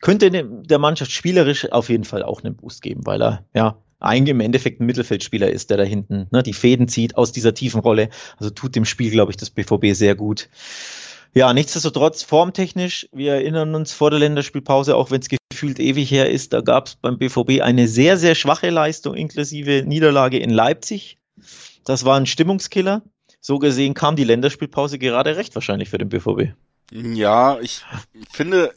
Könnte der Mannschaft spielerisch auf jeden Fall auch einen Boost geben, weil er ja eigentlich im Endeffekt ein Mittelfeldspieler ist, der da hinten ne, die Fäden zieht aus dieser tiefen Rolle. Also tut dem Spiel, glaube ich, das BVB sehr gut. Ja, nichtsdestotrotz formtechnisch, wir erinnern uns vor der Länderspielpause, auch wenn es gefühlt ewig her ist, da gab es beim BVB eine sehr, sehr schwache Leistung inklusive Niederlage in Leipzig. Das war ein Stimmungskiller. So gesehen kam die Länderspielpause gerade recht wahrscheinlich für den BVB. Ja, ich finde,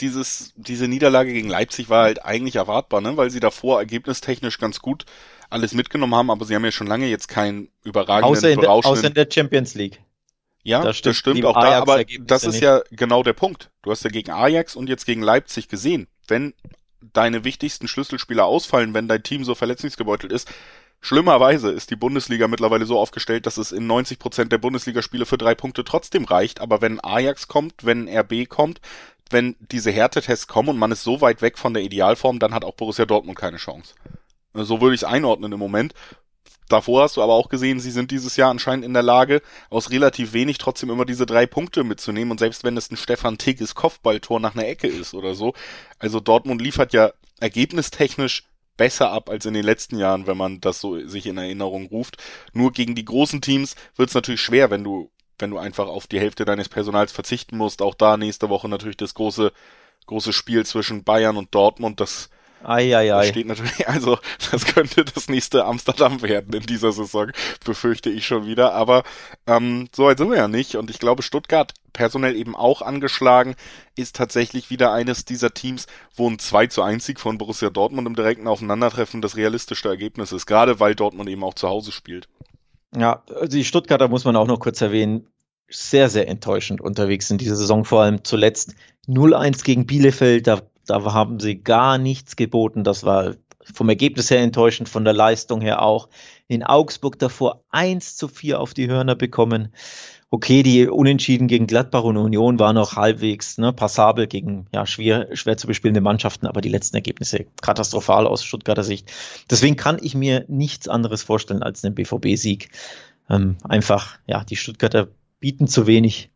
dieses, diese Niederlage gegen Leipzig war halt eigentlich erwartbar, ne? weil sie davor ergebnistechnisch ganz gut alles mitgenommen haben, aber sie haben ja schon lange jetzt keinen überragenden, außer in, der, außer in der Champions League. Ja, das stimmt, das stimmt auch da, aber das ist nicht. ja genau der Punkt. Du hast ja gegen Ajax und jetzt gegen Leipzig gesehen, wenn deine wichtigsten Schlüsselspieler ausfallen, wenn dein Team so verletzungsgebeutelt ist, Schlimmerweise ist die Bundesliga mittlerweile so aufgestellt, dass es in 90 Prozent der Bundesligaspiele für drei Punkte trotzdem reicht. Aber wenn Ajax kommt, wenn RB kommt, wenn diese Härtetests kommen und man ist so weit weg von der Idealform, dann hat auch Borussia Dortmund keine Chance. So würde ich es einordnen im Moment. Davor hast du aber auch gesehen, sie sind dieses Jahr anscheinend in der Lage, aus relativ wenig trotzdem immer diese drei Punkte mitzunehmen. Und selbst wenn es ein Stefan Tigges Kopfballtor nach einer Ecke ist oder so. Also Dortmund liefert ja ergebnistechnisch besser ab als in den letzten Jahren, wenn man das so sich in Erinnerung ruft. Nur gegen die großen Teams wird es natürlich schwer, wenn du, wenn du einfach auf die Hälfte deines Personals verzichten musst. Auch da nächste Woche natürlich das große, große Spiel zwischen Bayern und Dortmund. Das Eieiei. Das steht natürlich, also das könnte das nächste Amsterdam werden in dieser Saison, befürchte ich schon wieder. Aber ähm, so weit sind wir ja nicht. Und ich glaube, Stuttgart, personell eben auch angeschlagen, ist tatsächlich wieder eines dieser Teams, wo ein 2 zu 1 Sieg von Borussia Dortmund im direkten Aufeinandertreffen das realistischste Ergebnis ist, gerade weil Dortmund eben auch zu Hause spielt. Ja, die Stuttgarter muss man auch noch kurz erwähnen, sehr, sehr enttäuschend unterwegs in dieser Saison, vor allem zuletzt 0-1 gegen Bielefeld, da da haben sie gar nichts geboten. Das war vom Ergebnis her enttäuschend, von der Leistung her auch. In Augsburg davor 1 zu 4 auf die Hörner bekommen. Okay, die Unentschieden gegen Gladbach und Union waren noch halbwegs ne, passabel gegen ja, schwer, schwer zu bespielende Mannschaften, aber die letzten Ergebnisse katastrophal aus Stuttgarter Sicht. Deswegen kann ich mir nichts anderes vorstellen als einen BVB-Sieg. Ähm, einfach, ja, die Stuttgarter bieten zu wenig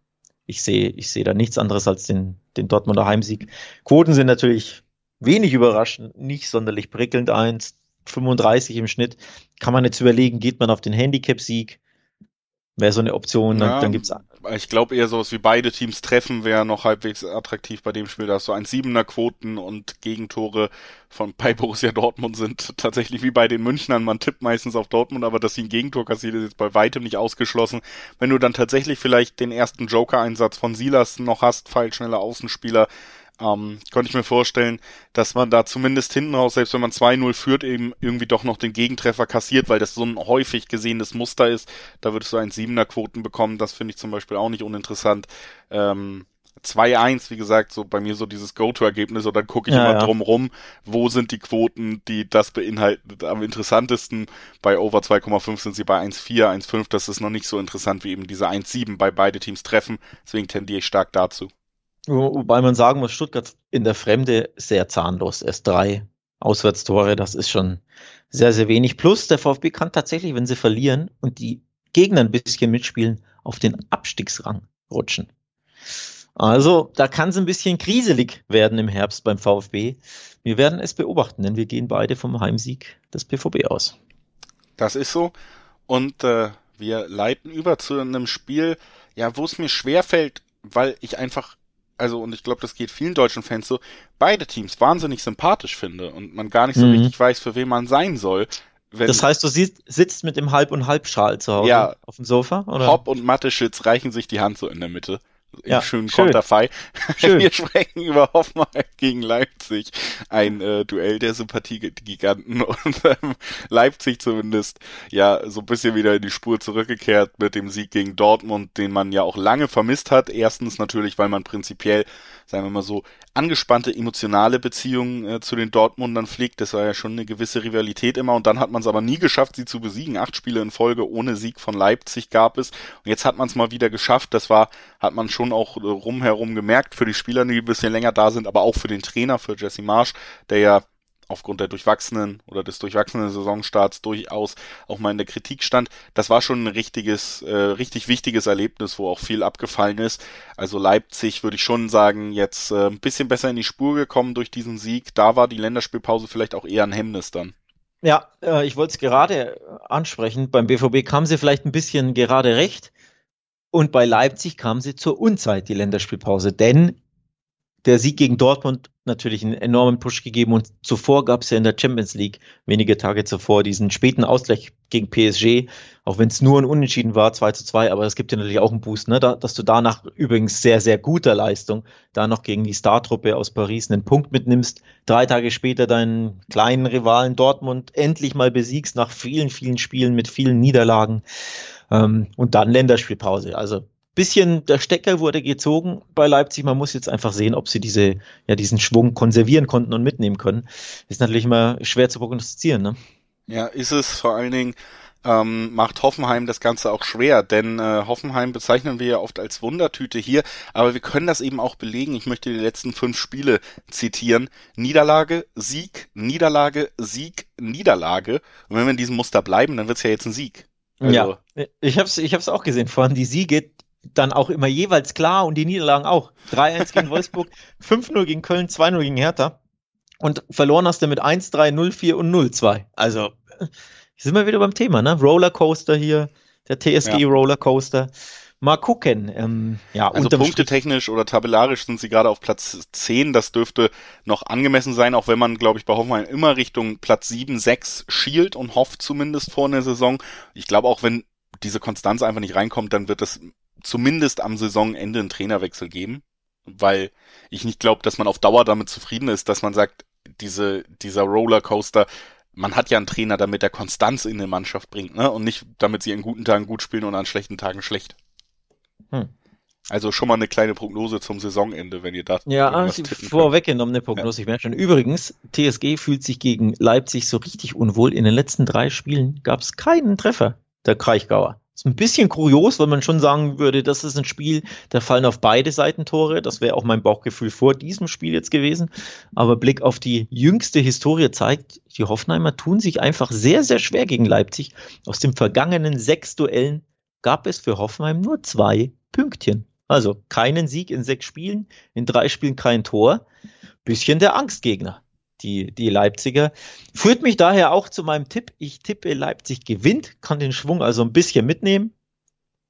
ich sehe, ich sehe da nichts anderes als den, den Dortmunder Heimsieg. Quoten sind natürlich wenig überraschend, nicht sonderlich prickelnd. 1,35 im Schnitt. Kann man jetzt überlegen, geht man auf den Handicap-Sieg? Wäre so eine Option, ja, dann gibt's. Ich glaube eher sowas wie beide Teams treffen wäre noch halbwegs attraktiv bei dem Spiel. Da hast du ein Siebener Quoten und Gegentore von bei Borussia Dortmund sind tatsächlich wie bei den Münchnern. Man tippt meistens auf Dortmund, aber dass sie ein Gegentor kassiert, ist jetzt bei weitem nicht ausgeschlossen. Wenn du dann tatsächlich vielleicht den ersten Joker-Einsatz von Silas noch hast, feilschneller Außenspieler, ähm, konnte ich mir vorstellen, dass man da zumindest hinten raus, selbst wenn man 2-0 führt, eben irgendwie doch noch den Gegentreffer kassiert, weil das so ein häufig gesehenes Muster ist. Da würdest du ein Siebener Quoten bekommen. Das finde ich zum Beispiel auch nicht uninteressant. Ähm, 2-1, wie gesagt, so bei mir so dieses Go-To-Ergebnis und dann gucke ich ja, immer ja. drumrum, wo sind die Quoten, die das beinhalten, am interessantesten. Bei Over 2,5 sind sie bei 1,4, 1,5, das ist noch nicht so interessant wie eben diese 1,7 bei beide Teams treffen, deswegen tendiere ich stark dazu. Wobei man sagen muss, Stuttgart in der Fremde sehr zahnlos. Erst drei Auswärtstore, das ist schon sehr, sehr wenig. Plus der VfB kann tatsächlich, wenn sie verlieren und die Gegner ein bisschen mitspielen, auf den Abstiegsrang rutschen. Also da kann es ein bisschen kriselig werden im Herbst beim VfB. Wir werden es beobachten, denn wir gehen beide vom Heimsieg des BVB aus. Das ist so. Und äh, wir leiten über zu einem Spiel, ja, wo es mir schwer fällt, weil ich einfach, also und ich glaube, das geht vielen deutschen Fans so, beide Teams wahnsinnig sympathisch finde und man gar nicht so mhm. richtig weiß, für wen man sein soll. Wenn, das heißt, du siehst, sitzt mit dem Halb- und Halbschal zu Hause ja, auf dem Sofa? Oder? Hopp und Matteschitz reichen sich die Hand so in der Mitte im ja, schönen schön. Konterfei. Schön. Wir sprechen über Hoffenheim gegen Leipzig. Ein äh, Duell der Sympathiegiganten und ähm, Leipzig zumindest ja so ein bisschen wieder in die Spur zurückgekehrt mit dem Sieg gegen Dortmund, den man ja auch lange vermisst hat. Erstens natürlich, weil man prinzipiell, sagen wir mal so, angespannte emotionale Beziehungen äh, zu den Dortmundern pflegt. Das war ja schon eine gewisse Rivalität immer und dann hat man es aber nie geschafft, sie zu besiegen. Acht Spiele in Folge ohne Sieg von Leipzig gab es und jetzt hat man es mal wieder geschafft. Das war, hat man schon auch äh, rumherum gemerkt für die Spieler, die ein bisschen länger da sind, aber auch für den Trainer, für Jesse Marsch, der ja aufgrund der durchwachsenen oder des durchwachsenen Saisonstarts durchaus auch mal in der Kritik stand. Das war schon ein richtiges, äh, richtig wichtiges Erlebnis, wo auch viel abgefallen ist. Also Leipzig würde ich schon sagen, jetzt äh, ein bisschen besser in die Spur gekommen durch diesen Sieg. Da war die Länderspielpause vielleicht auch eher ein Hemmnis dann. Ja, äh, ich wollte es gerade ansprechen. Beim BVB kam sie vielleicht ein bisschen gerade recht. Und bei Leipzig kam sie zur Unzeit, die Länderspielpause. Denn der Sieg gegen Dortmund natürlich einen enormen Push gegeben und zuvor gab es ja in der Champions League wenige Tage zuvor diesen späten Ausgleich gegen PSG, auch wenn es nur ein Unentschieden war, 2 zu 2, aber es gibt ja natürlich auch einen Boost, ne? Da, dass du danach übrigens sehr, sehr guter Leistung da noch gegen die Startruppe aus Paris einen Punkt mitnimmst, drei Tage später deinen kleinen Rivalen Dortmund endlich mal besiegst nach vielen, vielen Spielen mit vielen Niederlagen ähm, und dann Länderspielpause. Also bisschen der Stecker wurde gezogen bei Leipzig. Man muss jetzt einfach sehen, ob sie diese, ja, diesen Schwung konservieren konnten und mitnehmen können. Ist natürlich immer schwer zu prognostizieren, ne? Ja, ist es vor allen Dingen, ähm, macht Hoffenheim das Ganze auch schwer, denn äh, Hoffenheim bezeichnen wir ja oft als Wundertüte hier, aber wir können das eben auch belegen. Ich möchte die letzten fünf Spiele zitieren. Niederlage, Sieg, Niederlage, Sieg, Niederlage. Und wenn wir in diesem Muster bleiben, dann wird's ja jetzt ein Sieg. Also, ja, ich habe es ich hab's auch gesehen. Vor allem die Siege, dann auch immer jeweils klar und die Niederlagen auch. 3-1 gegen Wolfsburg, 5-0 gegen Köln, 2-0 gegen Hertha. Und verloren hast du mit 1-3, 0-4 und 0-2. Also, sind wir wieder beim Thema, ne? Rollercoaster hier, der TSG ja. Rollercoaster. Mal gucken. Ähm, ja, also punktetechnisch oder tabellarisch sind sie gerade auf Platz 10. Das dürfte noch angemessen sein, auch wenn man, glaube ich, bei Hoffenheim immer Richtung Platz 7, 6 schielt und hofft zumindest vor einer Saison. Ich glaube, auch wenn diese Konstanz einfach nicht reinkommt, dann wird das zumindest am Saisonende einen Trainerwechsel geben, weil ich nicht glaube, dass man auf Dauer damit zufrieden ist, dass man sagt, diese, dieser Rollercoaster, man hat ja einen Trainer, damit er Konstanz in eine Mannschaft bringt, ne? Und nicht, damit sie an guten Tagen gut spielen und an schlechten Tagen schlecht. Hm. Also schon mal eine kleine Prognose zum Saisonende, wenn ihr da. Ja, vorweggenommene Prognose, ja. ich merke schon. Übrigens, TSG fühlt sich gegen Leipzig so richtig unwohl. In den letzten drei Spielen gab es keinen Treffer der Kraichgauer. Ist ein bisschen kurios, weil man schon sagen würde, das ist ein Spiel, da fallen auf beide Seiten Tore. Das wäre auch mein Bauchgefühl vor diesem Spiel jetzt gewesen. Aber Blick auf die jüngste Historie zeigt, die Hoffenheimer tun sich einfach sehr, sehr schwer gegen Leipzig. Aus den vergangenen sechs Duellen gab es für Hoffenheim nur zwei Pünktchen. Also keinen Sieg in sechs Spielen, in drei Spielen kein Tor. Bisschen der Angstgegner die, die Leipziger. Führt mich daher auch zu meinem Tipp. Ich tippe, Leipzig gewinnt, kann den Schwung also ein bisschen mitnehmen.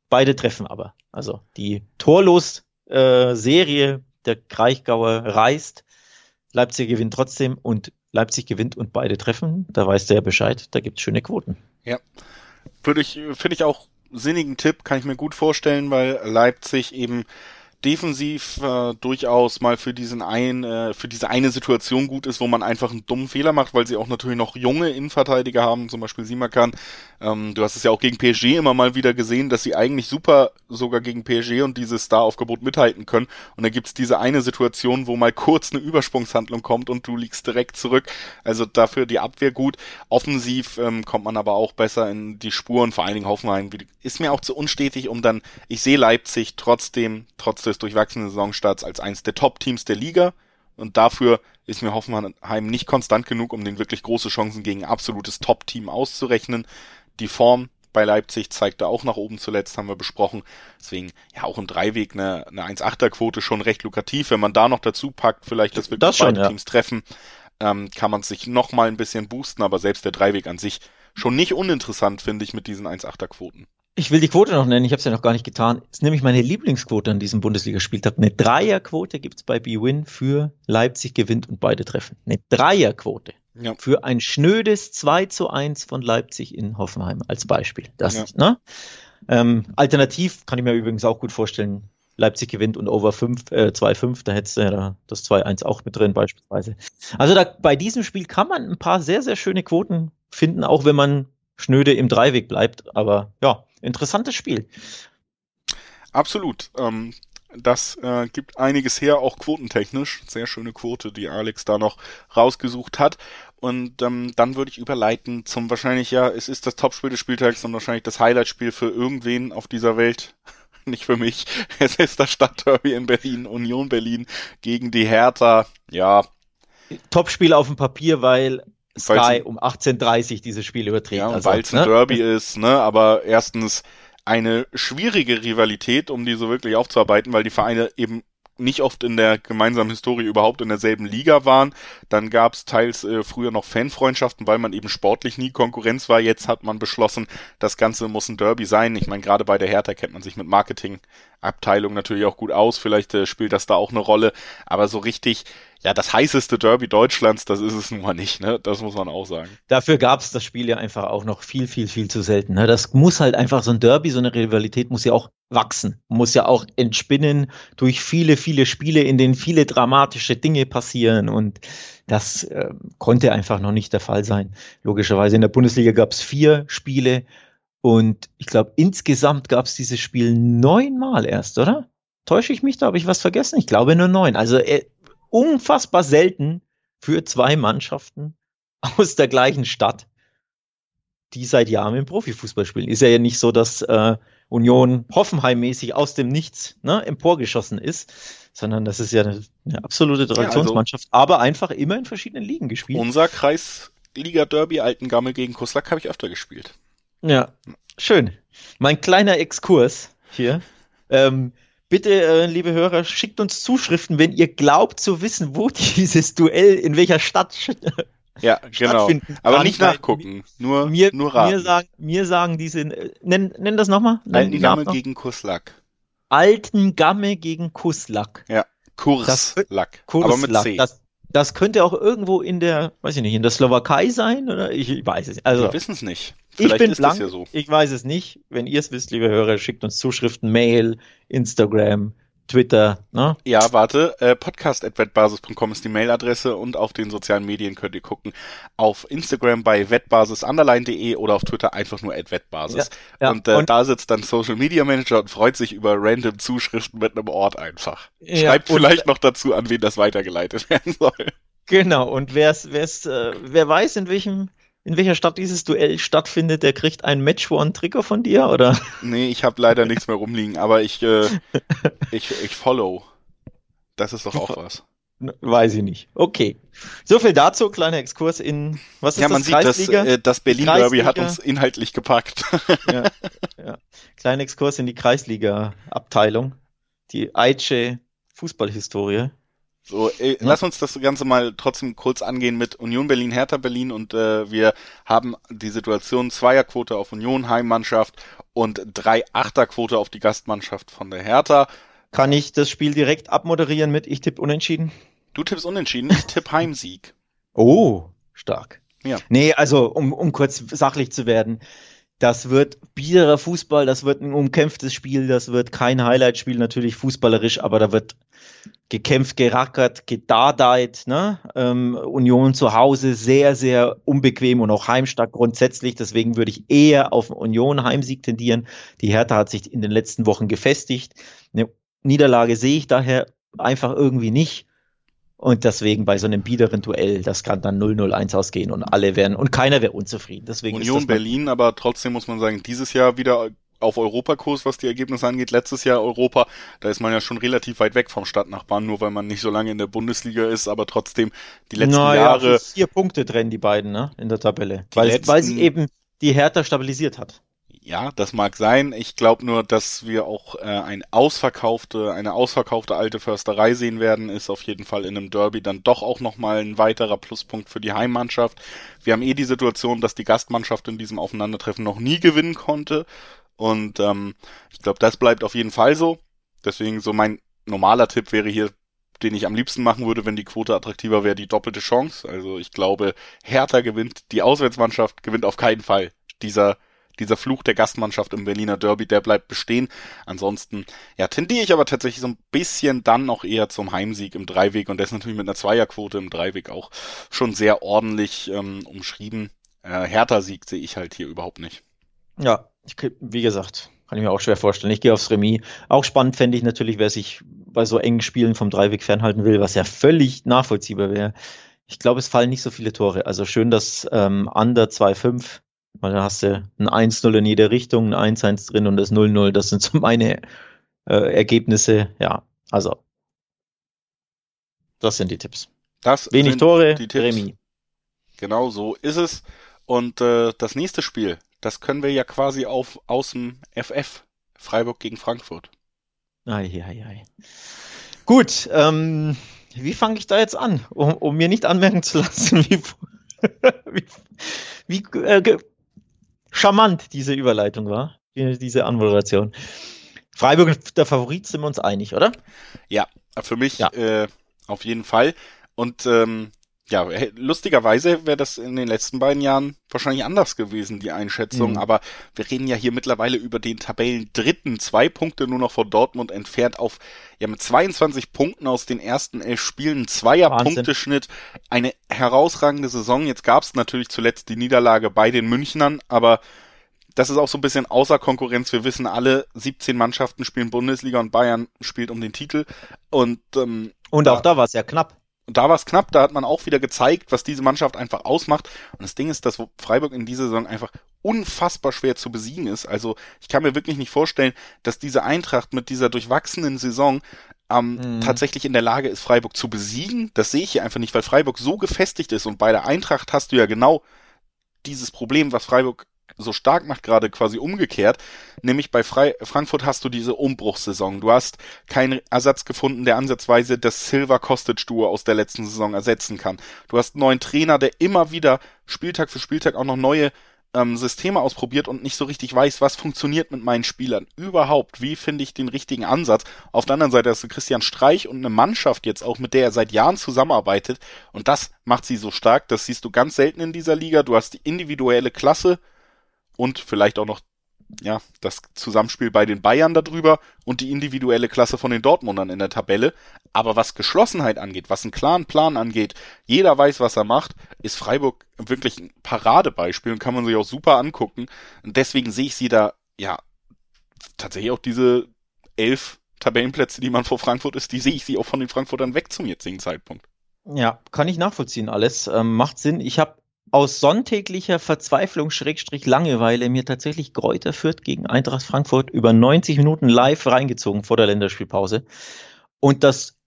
Beide treffen aber. Also die Torlos-Serie äh, der Kraichgauer reißt. Leipzig gewinnt trotzdem und Leipzig gewinnt und beide treffen. Da weiß der ja Bescheid. Da gibt's schöne Quoten. Ja. Würde ich, finde ich auch sinnigen Tipp, kann ich mir gut vorstellen, weil Leipzig eben defensiv äh, durchaus mal für diesen ein, äh, für diese eine Situation gut ist, wo man einfach einen dummen Fehler macht, weil sie auch natürlich noch junge Innenverteidiger haben, zum Beispiel Simakan. Ähm, du hast es ja auch gegen PSG immer mal wieder gesehen, dass sie eigentlich super sogar gegen PSG und dieses Star-Aufgebot mithalten können. Und da gibt's diese eine Situation, wo mal kurz eine Übersprungshandlung kommt und du liegst direkt zurück. Also dafür die Abwehr gut. Offensiv ähm, kommt man aber auch besser in die Spuren, vor allen Dingen Hoffenheim. Ist mir auch zu unstetig, um dann, ich sehe Leipzig trotzdem, trotzdem des durchwachsenen Saisonstarts als eins der Top-Teams der Liga Und dafür ist mir Hoffenheim nicht konstant genug, um den wirklich große Chancen gegen absolutes Top-Team auszurechnen. Die Form bei Leipzig zeigte auch nach oben zuletzt, haben wir besprochen. Deswegen ja auch im Dreiweg eine, eine 1-8er-Quote schon recht lukrativ. Wenn man da noch dazu packt, vielleicht, dass wir das beide ja. Teams treffen, ähm, kann man sich noch mal ein bisschen boosten, aber selbst der Dreiweg an sich schon nicht uninteressant, finde ich, mit diesen 1-8er-Quoten. Ich will die Quote noch nennen, ich habe es ja noch gar nicht getan. Das ist nämlich meine Lieblingsquote an diesem Bundesligaspieltag. Eine Dreierquote gibt's bei B-Win für Leipzig gewinnt und beide treffen. Eine Dreierquote. Ja. Für ein schnödes 2 zu 1 von Leipzig in Hoffenheim als Beispiel. Das, ja. ne? Ähm, alternativ kann ich mir übrigens auch gut vorstellen, Leipzig gewinnt und over 5, äh, 2-5, da hättest du ja das 2-1 auch mit drin beispielsweise. Also da, bei diesem Spiel kann man ein paar sehr, sehr schöne Quoten finden, auch wenn man schnöde im Dreiweg bleibt. Aber ja, interessantes Spiel. Absolut. Ähm, das äh, gibt einiges her, auch quotentechnisch. Sehr schöne Quote, die Alex da noch rausgesucht hat. Und ähm, dann würde ich überleiten zum wahrscheinlich, ja, es ist das Topspiel des Spieltags und wahrscheinlich das Highlightspiel für irgendwen auf dieser Welt. Nicht für mich. Es ist das Stadtderby in Berlin, Union Berlin gegen die Hertha. Ja. Topspiel auf dem Papier, weil Sky um 18.30 Uhr dieses Spiel überträgt. Ja, also, weil es ein ne? Derby ist, ne? Aber erstens eine schwierige Rivalität, um die so wirklich aufzuarbeiten, weil die Vereine eben nicht oft in der gemeinsamen Historie überhaupt in derselben Liga waren. Dann gab es teils äh, früher noch Fanfreundschaften, weil man eben sportlich nie Konkurrenz war. Jetzt hat man beschlossen, das Ganze muss ein Derby sein. Ich meine, gerade bei der Hertha kennt man sich mit Marketingabteilung natürlich auch gut aus. Vielleicht äh, spielt das da auch eine Rolle. Aber so richtig ja, das heißeste Derby Deutschlands, das ist es nun mal nicht, ne? Das muss man auch sagen. Dafür gab es das Spiel ja einfach auch noch viel, viel, viel zu selten. Ne? Das muss halt einfach so ein Derby, so eine Rivalität muss ja auch wachsen, muss ja auch entspinnen durch viele, viele Spiele, in denen viele dramatische Dinge passieren und das äh, konnte einfach noch nicht der Fall sein. Logischerweise in der Bundesliga gab es vier Spiele und ich glaube insgesamt gab es dieses Spiel neunmal erst, oder? Täusche ich mich da? Habe ich was vergessen? Ich glaube nur neun. Also äh, unfassbar selten für zwei Mannschaften aus der gleichen Stadt, die seit Jahren im Profifußball spielen. Ist ja nicht so, dass äh, Union Hoffenheim-mäßig aus dem Nichts ne, emporgeschossen ist, sondern das ist ja eine, eine absolute Traditionsmannschaft, ja, also aber einfach immer in verschiedenen Ligen gespielt. Unser Kreisliga-Derby Altengammel gegen Kuslak habe ich öfter gespielt. Ja, schön. Mein kleiner Exkurs hier. Ähm, Bitte, äh, liebe Hörer, schickt uns Zuschriften, wenn ihr glaubt zu wissen, wo dieses Duell in welcher Stadt ja, genau. Aber nicht nachgucken, nur, mir, nur raten. Mir sagen, mir sagen diese, äh, nenn, nenn das nochmal. Altengamme gegen Kuslak. Altengamme gegen Kuslak. Ja, Kurslak, aber mit C. Das, das könnte auch irgendwo in der, weiß ich nicht, in der Slowakei sein oder ich, ich weiß es. Also, Wir wissen es nicht. Vielleicht ich bin blank, ja so. ich weiß es nicht. Wenn ihr es wisst, liebe Hörer, schickt uns Zuschriften, Mail, Instagram, Twitter. Ne? Ja, warte. Äh, podcast.wettbasis.com ist die Mailadresse und auf den sozialen Medien könnt ihr gucken. Auf Instagram bei wettbasis_de oder auf Twitter einfach nur wettbasis. Ja, ja. Und, äh, und, da sitzt dann Social Media Manager und freut sich über random Zuschriften mit einem Ort einfach. Schreibt ja, vielleicht noch dazu, an wen das weitergeleitet werden soll. Genau. Und wer's, wer's, äh, wer weiß, in welchem in welcher Stadt dieses Duell stattfindet, der kriegt ein Match One Trigger von dir, oder? Nee, ich habe leider nichts mehr rumliegen, aber ich, äh, ich, ich follow. Das ist doch auch was. Weiß ich nicht. Okay. So viel dazu, kleiner Exkurs in, was ist ja, man das, sieht, Kreisliga? das, äh, das Berlin Derby hat uns inhaltlich gepackt. ja, ja. Kleiner Exkurs in die Kreisliga-Abteilung. Die Aiche Fußballhistorie. So, ey, ja. lass uns das Ganze mal trotzdem kurz angehen mit Union Berlin, Hertha Berlin und äh, wir haben die Situation Zweierquote auf Union Heimmannschaft und drei Achterquote auf die Gastmannschaft von der Hertha. Kann ich das Spiel direkt abmoderieren mit ich tippe unentschieden? Du tippst unentschieden, ich tippe Heimsieg. Oh, stark. Ja. Nee, also um, um kurz sachlich zu werden, das wird biederer Fußball, das wird ein umkämpftes Spiel, das wird kein Highlight-Spiel, natürlich fußballerisch, aber da wird gekämpft, gerackert, gedadeit. Ne? Ähm, Union zu Hause sehr, sehr unbequem und auch heimstark grundsätzlich. Deswegen würde ich eher auf Union Heimsieg tendieren. Die Hertha hat sich in den letzten Wochen gefestigt. Eine Niederlage sehe ich daher einfach irgendwie nicht. Und deswegen bei so einem biederen Duell, das kann dann 0-0-1 ausgehen und alle werden und keiner wäre unzufrieden. Deswegen Union Berlin, aber trotzdem muss man sagen, dieses Jahr wieder auf Europakurs, was die Ergebnisse angeht. Letztes Jahr Europa, da ist man ja schon relativ weit weg vom Stadtnachbarn, nur weil man nicht so lange in der Bundesliga ist, aber trotzdem die letzten Na, Jahre. Ja, vier Punkte trennen die beiden, ne, in der Tabelle. Weil, letzten, weil sie eben die Hertha stabilisiert hat. Ja, das mag sein. Ich glaube nur, dass wir auch äh, ein ausverkaufte, eine ausverkaufte alte Försterei sehen werden, ist auf jeden Fall in einem Derby dann doch auch nochmal ein weiterer Pluspunkt für die Heimmannschaft. Wir haben eh die Situation, dass die Gastmannschaft in diesem Aufeinandertreffen noch nie gewinnen konnte. Und ähm, ich glaube, das bleibt auf jeden Fall so. Deswegen so mein normaler Tipp wäre hier, den ich am liebsten machen würde, wenn die Quote attraktiver wäre, die doppelte Chance. Also ich glaube, Hertha gewinnt, die Auswärtsmannschaft gewinnt auf keinen Fall. Dieser dieser Fluch der Gastmannschaft im Berliner Derby, der bleibt bestehen. Ansonsten, ja, tendiere ich aber tatsächlich so ein bisschen dann noch eher zum Heimsieg im Dreiweg und der ist natürlich mit einer Zweierquote im Dreiweg auch schon sehr ordentlich ähm, umschrieben. Äh, Hertha-Sieg sehe ich halt hier überhaupt nicht. Ja, ich, wie gesagt, kann ich mir auch schwer vorstellen. Ich gehe aufs Remis. Auch spannend fände ich natürlich, wer sich bei so engen Spielen vom Dreiweg fernhalten will, was ja völlig nachvollziehbar wäre. Ich glaube, es fallen nicht so viele Tore. Also schön, dass ähm, Under 2,5 weil da hast du ein 1-0 in jede Richtung, ein 1-1 drin und das 0-0. Das sind so meine äh, Ergebnisse. Ja, also. Das sind die Tipps. Das Wenig Tore, die Tipps. Remi. Genau so ist es. Und äh, das nächste Spiel, das können wir ja quasi auf aus dem FF. Freiburg gegen Frankfurt. Ei, ei, ei. Gut, ähm, wie fange ich da jetzt an, um, um, mir nicht anmerken zu lassen, wie, wie, wie äh, charmant diese Überleitung war, diese Anmoderation. Freiburg der Favorit sind wir uns einig, oder? Ja, für mich ja. Äh, auf jeden Fall. Und ähm, ja, lustigerweise wäre das in den letzten beiden Jahren wahrscheinlich anders gewesen, die Einschätzung. Mhm. Aber wir reden ja hier mittlerweile über den Tabellen dritten, zwei Punkte nur noch vor Dortmund entfernt auf, ja, mit 22 Punkten aus den ersten elf Spielen, zweier Punkteschnitt, eine herausragende Saison. Jetzt gab es natürlich zuletzt die Niederlage bei den Münchnern, aber das ist auch so ein bisschen außer Konkurrenz. Wir wissen alle, 17 Mannschaften spielen Bundesliga und Bayern spielt um den Titel. Und, ähm, und auch da, da war es ja knapp. Und da war es knapp, da hat man auch wieder gezeigt, was diese Mannschaft einfach ausmacht. Und das Ding ist, dass Freiburg in dieser Saison einfach unfassbar schwer zu besiegen ist. Also ich kann mir wirklich nicht vorstellen, dass diese Eintracht mit dieser durchwachsenen Saison ähm, mhm. tatsächlich in der Lage ist, Freiburg zu besiegen. Das sehe ich hier einfach nicht, weil Freiburg so gefestigt ist und bei der Eintracht hast du ja genau dieses Problem, was Freiburg so stark macht, gerade quasi umgekehrt. Nämlich bei Fre Frankfurt hast du diese Umbruchssaison. Du hast keinen Ersatz gefunden, der ansatzweise das Silver Kostic Duo aus der letzten Saison ersetzen kann. Du hast einen neuen Trainer, der immer wieder Spieltag für Spieltag auch noch neue ähm, Systeme ausprobiert und nicht so richtig weiß, was funktioniert mit meinen Spielern überhaupt. Wie finde ich den richtigen Ansatz? Auf der anderen Seite hast du Christian Streich und eine Mannschaft jetzt auch, mit der er seit Jahren zusammenarbeitet. Und das macht sie so stark. Das siehst du ganz selten in dieser Liga. Du hast die individuelle Klasse und vielleicht auch noch ja, das Zusammenspiel bei den Bayern darüber und die individuelle Klasse von den Dortmundern in der Tabelle. Aber was Geschlossenheit angeht, was einen klaren Plan angeht, jeder weiß, was er macht, ist Freiburg wirklich ein Paradebeispiel und kann man sich auch super angucken. Und deswegen sehe ich sie da, ja, tatsächlich auch diese elf Tabellenplätze, die man vor Frankfurt ist, die sehe ich sie auch von den Frankfurtern weg zum jetzigen Zeitpunkt. Ja, kann ich nachvollziehen alles. Ähm, macht Sinn. Ich habe aus sonntäglicher Verzweiflung Schrägstrich Langeweile mir tatsächlich Kräuter führt gegen Eintracht Frankfurt über 90 Minuten live reingezogen vor der Länderspielpause. Und das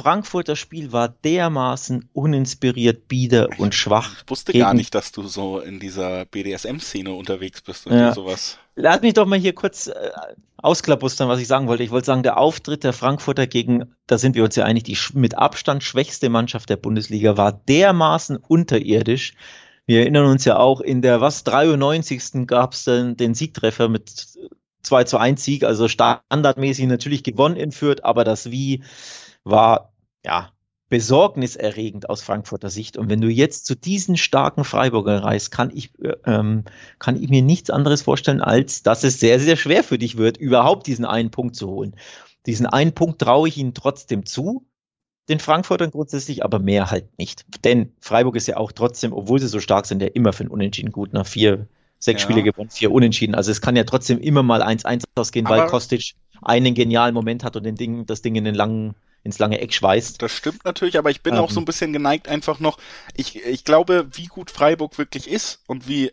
Frankfurter Spiel war dermaßen uninspiriert, bieder und schwach. Ich wusste gar nicht, dass du so in dieser BDSM-Szene unterwegs bist und ja. sowas. Lass mich doch mal hier kurz äh, ausklabustern, was ich sagen wollte. Ich wollte sagen, der Auftritt der Frankfurter gegen, da sind wir uns ja einig, die mit Abstand schwächste Mannschaft der Bundesliga war dermaßen unterirdisch. Wir erinnern uns ja auch, in der was 93. gab es dann den Siegtreffer mit 2 zu 1 Sieg, also standardmäßig natürlich gewonnen in Fürth, aber das Wie war ja besorgniserregend aus Frankfurter Sicht. Und wenn du jetzt zu diesen starken Freiburger reist, kann ich, äh, ähm, kann ich mir nichts anderes vorstellen, als dass es sehr, sehr schwer für dich wird, überhaupt diesen einen Punkt zu holen. Diesen einen Punkt traue ich ihnen trotzdem zu, den Frankfurtern grundsätzlich, aber mehr halt nicht. Denn Freiburg ist ja auch trotzdem, obwohl sie so stark sind, ja immer für ein Unentschieden gut. Nach vier, sechs ja. Spiele gewonnen, vier Unentschieden. Also es kann ja trotzdem immer mal 1-1 ausgehen, aber weil Kostic einen genialen Moment hat und den Ding, das Ding in den langen ins lange Eck schweißt. Das stimmt natürlich, aber ich bin ähm, auch so ein bisschen geneigt einfach noch. Ich, ich glaube, wie gut Freiburg wirklich ist und wie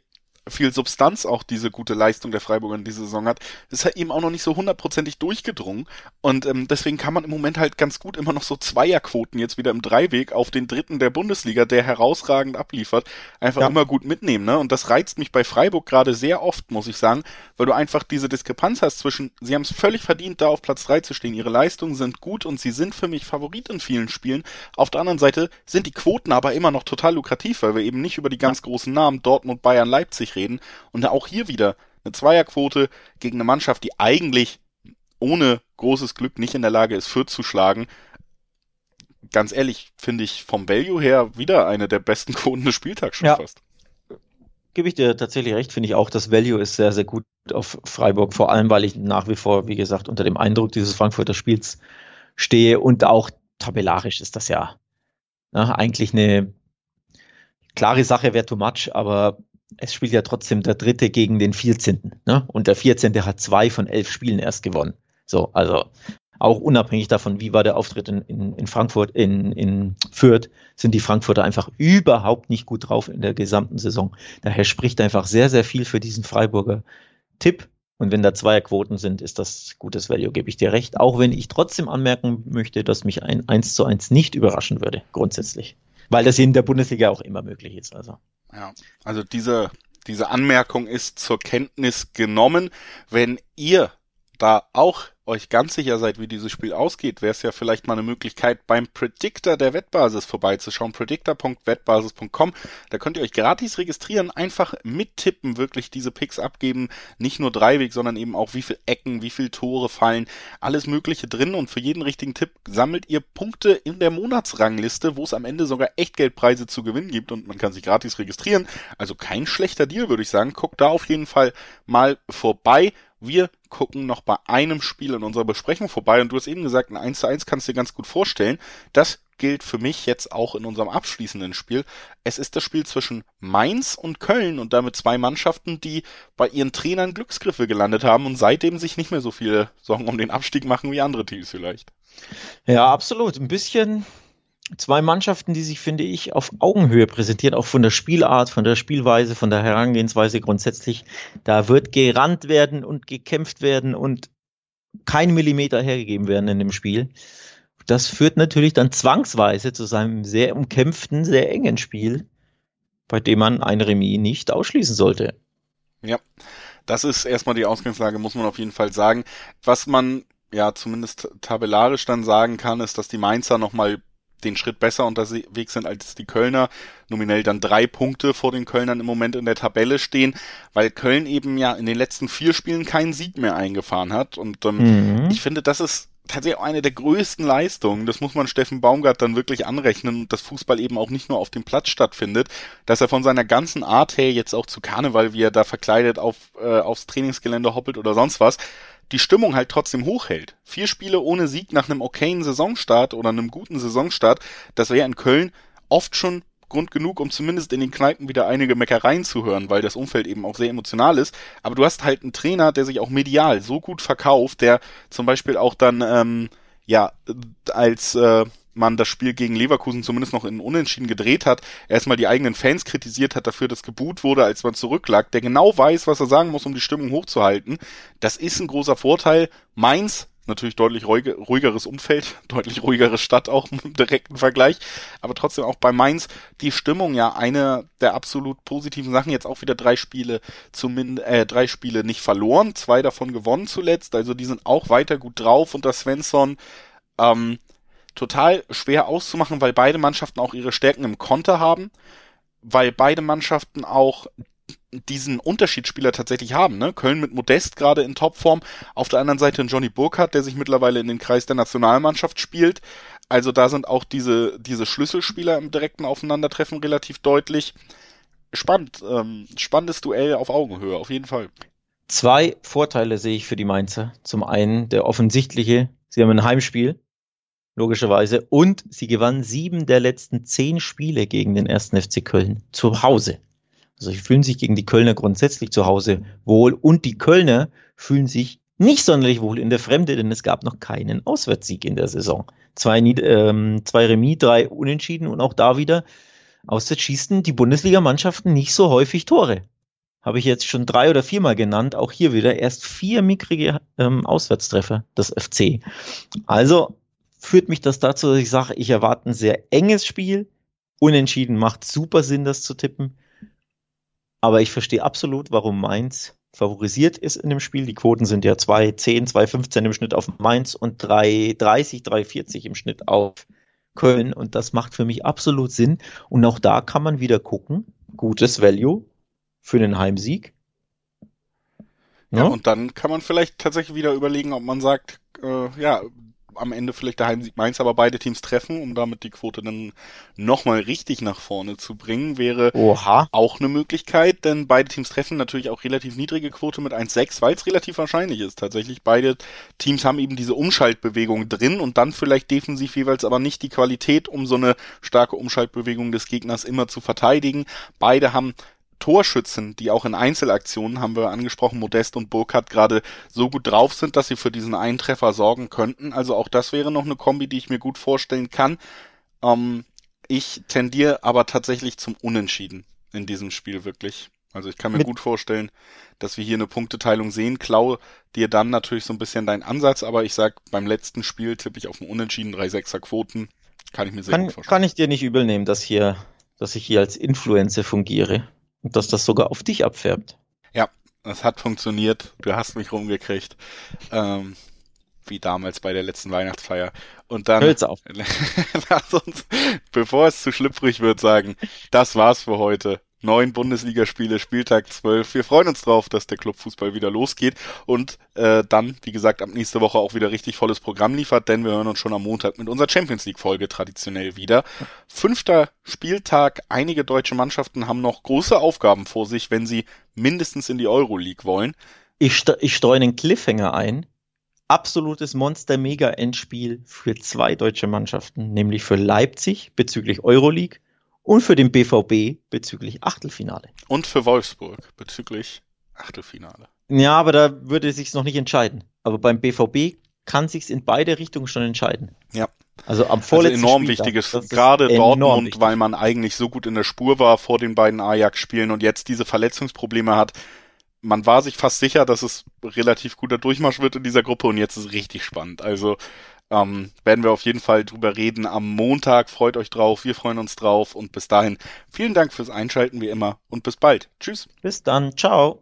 viel Substanz auch diese gute Leistung der Freiburger in dieser Saison hat, ist halt eben auch noch nicht so hundertprozentig durchgedrungen. Und ähm, deswegen kann man im Moment halt ganz gut immer noch so Zweierquoten jetzt wieder im Dreiweg auf den dritten der Bundesliga, der herausragend abliefert, einfach ja. immer gut mitnehmen. Ne? Und das reizt mich bei Freiburg gerade sehr oft, muss ich sagen, weil du einfach diese Diskrepanz hast zwischen, sie haben es völlig verdient, da auf Platz drei zu stehen. Ihre Leistungen sind gut und sie sind für mich Favorit in vielen Spielen. Auf der anderen Seite sind die Quoten aber immer noch total lukrativ, weil wir eben nicht über die ganz großen Namen Dortmund, Bayern, Leipzig reden. Und auch hier wieder eine Zweierquote gegen eine Mannschaft, die eigentlich ohne großes Glück nicht in der Lage ist, Fürth zu schlagen. Ganz ehrlich, finde ich vom Value her wieder eine der besten Quoten des Spieltags schon ja. fast. Gebe ich dir tatsächlich recht, finde ich auch, das Value ist sehr, sehr gut auf Freiburg, vor allem, weil ich nach wie vor, wie gesagt, unter dem Eindruck dieses Frankfurter Spiels stehe und auch tabellarisch ist das ja na, eigentlich eine klare Sache, wäre too much, aber es spielt ja trotzdem der Dritte gegen den 14. Ne? Und der 14. hat zwei von elf Spielen erst gewonnen. So, also auch unabhängig davon, wie war der Auftritt in, in, in Frankfurt, in, in Fürth, sind die Frankfurter einfach überhaupt nicht gut drauf in der gesamten Saison. Daher spricht einfach sehr, sehr viel für diesen Freiburger Tipp. Und wenn da Zweierquoten sind, ist das gutes Value, gebe ich dir recht. Auch wenn ich trotzdem anmerken möchte, dass mich ein 1 zu 1 nicht überraschen würde, grundsätzlich. Weil das in der Bundesliga auch immer möglich ist. Also. Ja, also diese, diese Anmerkung ist zur Kenntnis genommen. Wenn ihr da auch euch ganz sicher seid, wie dieses Spiel ausgeht, wäre es ja vielleicht mal eine Möglichkeit, beim Predictor der Wettbasis vorbeizuschauen. Predictor.wettbasis.com. Da könnt ihr euch gratis registrieren, einfach mittippen, wirklich diese Picks abgeben. Nicht nur Dreiweg, sondern eben auch wie viel Ecken, wie viel Tore fallen, alles Mögliche drin. Und für jeden richtigen Tipp sammelt ihr Punkte in der Monatsrangliste, wo es am Ende sogar Echtgeldpreise zu gewinnen gibt und man kann sich gratis registrieren. Also kein schlechter Deal, würde ich sagen. Guckt da auf jeden Fall mal vorbei. Wir gucken noch bei einem Spiel in unserer Besprechung vorbei und du hast eben gesagt, ein 1 zu 1 kannst du dir ganz gut vorstellen. Das gilt für mich jetzt auch in unserem abschließenden Spiel. Es ist das Spiel zwischen Mainz und Köln und damit zwei Mannschaften, die bei ihren Trainern Glücksgriffe gelandet haben und seitdem sich nicht mehr so viele Sorgen um den Abstieg machen wie andere Teams vielleicht. Ja, absolut. Ein bisschen zwei Mannschaften, die sich, finde ich, auf Augenhöhe präsentieren, auch von der Spielart, von der Spielweise, von der Herangehensweise grundsätzlich. Da wird gerannt werden und gekämpft werden und kein Millimeter hergegeben werden in dem Spiel. Das führt natürlich dann zwangsweise zu seinem sehr umkämpften, sehr engen Spiel, bei dem man ein Remis nicht ausschließen sollte. Ja, das ist erstmal die Ausgangslage, muss man auf jeden Fall sagen. Was man ja zumindest tabellarisch dann sagen kann, ist, dass die Mainzer nochmal den Schritt besser unterwegs sind als die Kölner, nominell dann drei Punkte vor den Kölnern im Moment in der Tabelle stehen, weil Köln eben ja in den letzten vier Spielen keinen Sieg mehr eingefahren hat. Und ähm, mhm. ich finde, das ist tatsächlich auch eine der größten Leistungen. Das muss man Steffen Baumgart dann wirklich anrechnen, dass Fußball eben auch nicht nur auf dem Platz stattfindet, dass er von seiner ganzen Art her jetzt auch zu Karneval, wie er da verkleidet auf, äh, aufs Trainingsgelände hoppelt oder sonst was, die Stimmung halt trotzdem hochhält. Vier Spiele ohne Sieg nach einem okayen Saisonstart oder einem guten Saisonstart, das wäre in Köln oft schon Grund genug, um zumindest in den Kneipen wieder einige Meckereien zu hören, weil das Umfeld eben auch sehr emotional ist. Aber du hast halt einen Trainer, der sich auch medial so gut verkauft, der zum Beispiel auch dann ähm, ja als äh, man das Spiel gegen Leverkusen zumindest noch in Unentschieden gedreht hat, erstmal die eigenen Fans kritisiert hat dafür, dass geboot wurde, als man zurücklag, der genau weiß, was er sagen muss, um die Stimmung hochzuhalten. Das ist ein großer Vorteil. Mainz natürlich deutlich ruhigeres Umfeld, deutlich ruhigere Stadt auch im direkten Vergleich, aber trotzdem auch bei Mainz die Stimmung ja eine der absolut positiven Sachen. Jetzt auch wieder drei Spiele zumindest äh, drei Spiele nicht verloren, zwei davon gewonnen zuletzt, also die sind auch weiter gut drauf unter Svensson. Ähm, total schwer auszumachen, weil beide Mannschaften auch ihre Stärken im Konter haben, weil beide Mannschaften auch diesen Unterschiedsspieler tatsächlich haben. Ne? Köln mit Modest gerade in Topform, auf der anderen Seite ein Johnny Burkhardt, der sich mittlerweile in den Kreis der Nationalmannschaft spielt. Also da sind auch diese, diese Schlüsselspieler im direkten Aufeinandertreffen relativ deutlich. Spannend, ähm, spannendes Duell auf Augenhöhe, auf jeden Fall. Zwei Vorteile sehe ich für die Mainzer. Zum einen der offensichtliche, sie haben ein Heimspiel, logischerweise. Und sie gewann sieben der letzten zehn Spiele gegen den ersten FC Köln zu Hause. Also sie fühlen sich gegen die Kölner grundsätzlich zu Hause wohl und die Kölner fühlen sich nicht sonderlich wohl in der Fremde, denn es gab noch keinen Auswärtssieg in der Saison. Zwei, ähm, zwei Remis, drei Unentschieden und auch da wieder auswärts schießen die Bundesligamannschaften nicht so häufig Tore habe ich jetzt schon drei oder viermal genannt. Auch hier wieder erst vier mickrige ähm, Auswärtstreffer des FC. Also führt mich das dazu, dass ich sage, ich erwarte ein sehr enges Spiel. Unentschieden macht super Sinn, das zu tippen. Aber ich verstehe absolut, warum Mainz favorisiert ist in dem Spiel. Die Quoten sind ja 2,10, 2,15 im Schnitt auf Mainz und 3,30, 3,40 im Schnitt auf Köln. Und das macht für mich absolut Sinn. Und auch da kann man wieder gucken. Gutes Value für den Heimsieg. Ja, ja und dann kann man vielleicht tatsächlich wieder überlegen, ob man sagt, äh, ja, am Ende vielleicht der Heimsieg Mainz, aber beide Teams treffen, um damit die Quote dann nochmal richtig nach vorne zu bringen, wäre Oha. auch eine Möglichkeit, denn beide Teams treffen natürlich auch relativ niedrige Quote mit 1,6, weil es relativ wahrscheinlich ist tatsächlich. Beide Teams haben eben diese Umschaltbewegung drin und dann vielleicht defensiv jeweils aber nicht die Qualität, um so eine starke Umschaltbewegung des Gegners immer zu verteidigen. Beide haben Torschützen, die auch in Einzelaktionen, haben wir angesprochen, Modest und Burkhardt gerade so gut drauf sind, dass sie für diesen Eintreffer sorgen könnten. Also auch das wäre noch eine Kombi, die ich mir gut vorstellen kann. Ähm, ich tendiere aber tatsächlich zum Unentschieden in diesem Spiel wirklich. Also ich kann mir gut vorstellen, dass wir hier eine Punkteteilung sehen. Klau dir dann natürlich so ein bisschen deinen Ansatz, aber ich sag, beim letzten Spiel tippe ich auf einen Unentschieden, 3-6er Quoten. Kann ich mir sehr kann, gut vorstellen. Kann ich dir nicht übel nehmen, dass hier, dass ich hier als Influencer fungiere. Und dass das sogar auf dich abfärbt. Ja, das hat funktioniert. Du hast mich rumgekriegt. Ähm, wie damals bei der letzten Weihnachtsfeier. Und dann Hört's auf. lass uns, bevor es zu schlüpfrig wird, sagen, das war's für heute neun Bundesligaspiele, Spieltag 12. Wir freuen uns drauf, dass der Clubfußball wieder losgeht und äh, dann, wie gesagt, ab nächste Woche auch wieder richtig volles Programm liefert, denn wir hören uns schon am Montag mit unserer Champions League Folge traditionell wieder. Fünfter Spieltag. Einige deutsche Mannschaften haben noch große Aufgaben vor sich, wenn sie mindestens in die Euroleague wollen. Ich, ich streue einen Cliffhanger ein. Absolutes Monster-Mega-Endspiel für zwei deutsche Mannschaften, nämlich für Leipzig bezüglich Euroleague und für den BVB bezüglich Achtelfinale. Und für Wolfsburg bezüglich Achtelfinale. Ja, aber da würde sich's noch nicht entscheiden. Aber beim BVB kann sich's in beide Richtungen schon entscheiden. Ja. Also am vorletzten also enorm Spieltag, wichtiges, gerade Dortmund, wichtig. weil man eigentlich so gut in der Spur war vor den beiden Ajax-Spielen und jetzt diese Verletzungsprobleme hat. Man war sich fast sicher, dass es relativ guter Durchmarsch wird in dieser Gruppe und jetzt ist es richtig spannend. Also ähm, werden wir auf jeden Fall drüber reden am Montag. Freut euch drauf, wir freuen uns drauf und bis dahin vielen Dank fürs Einschalten wie immer und bis bald. Tschüss. Bis dann, ciao.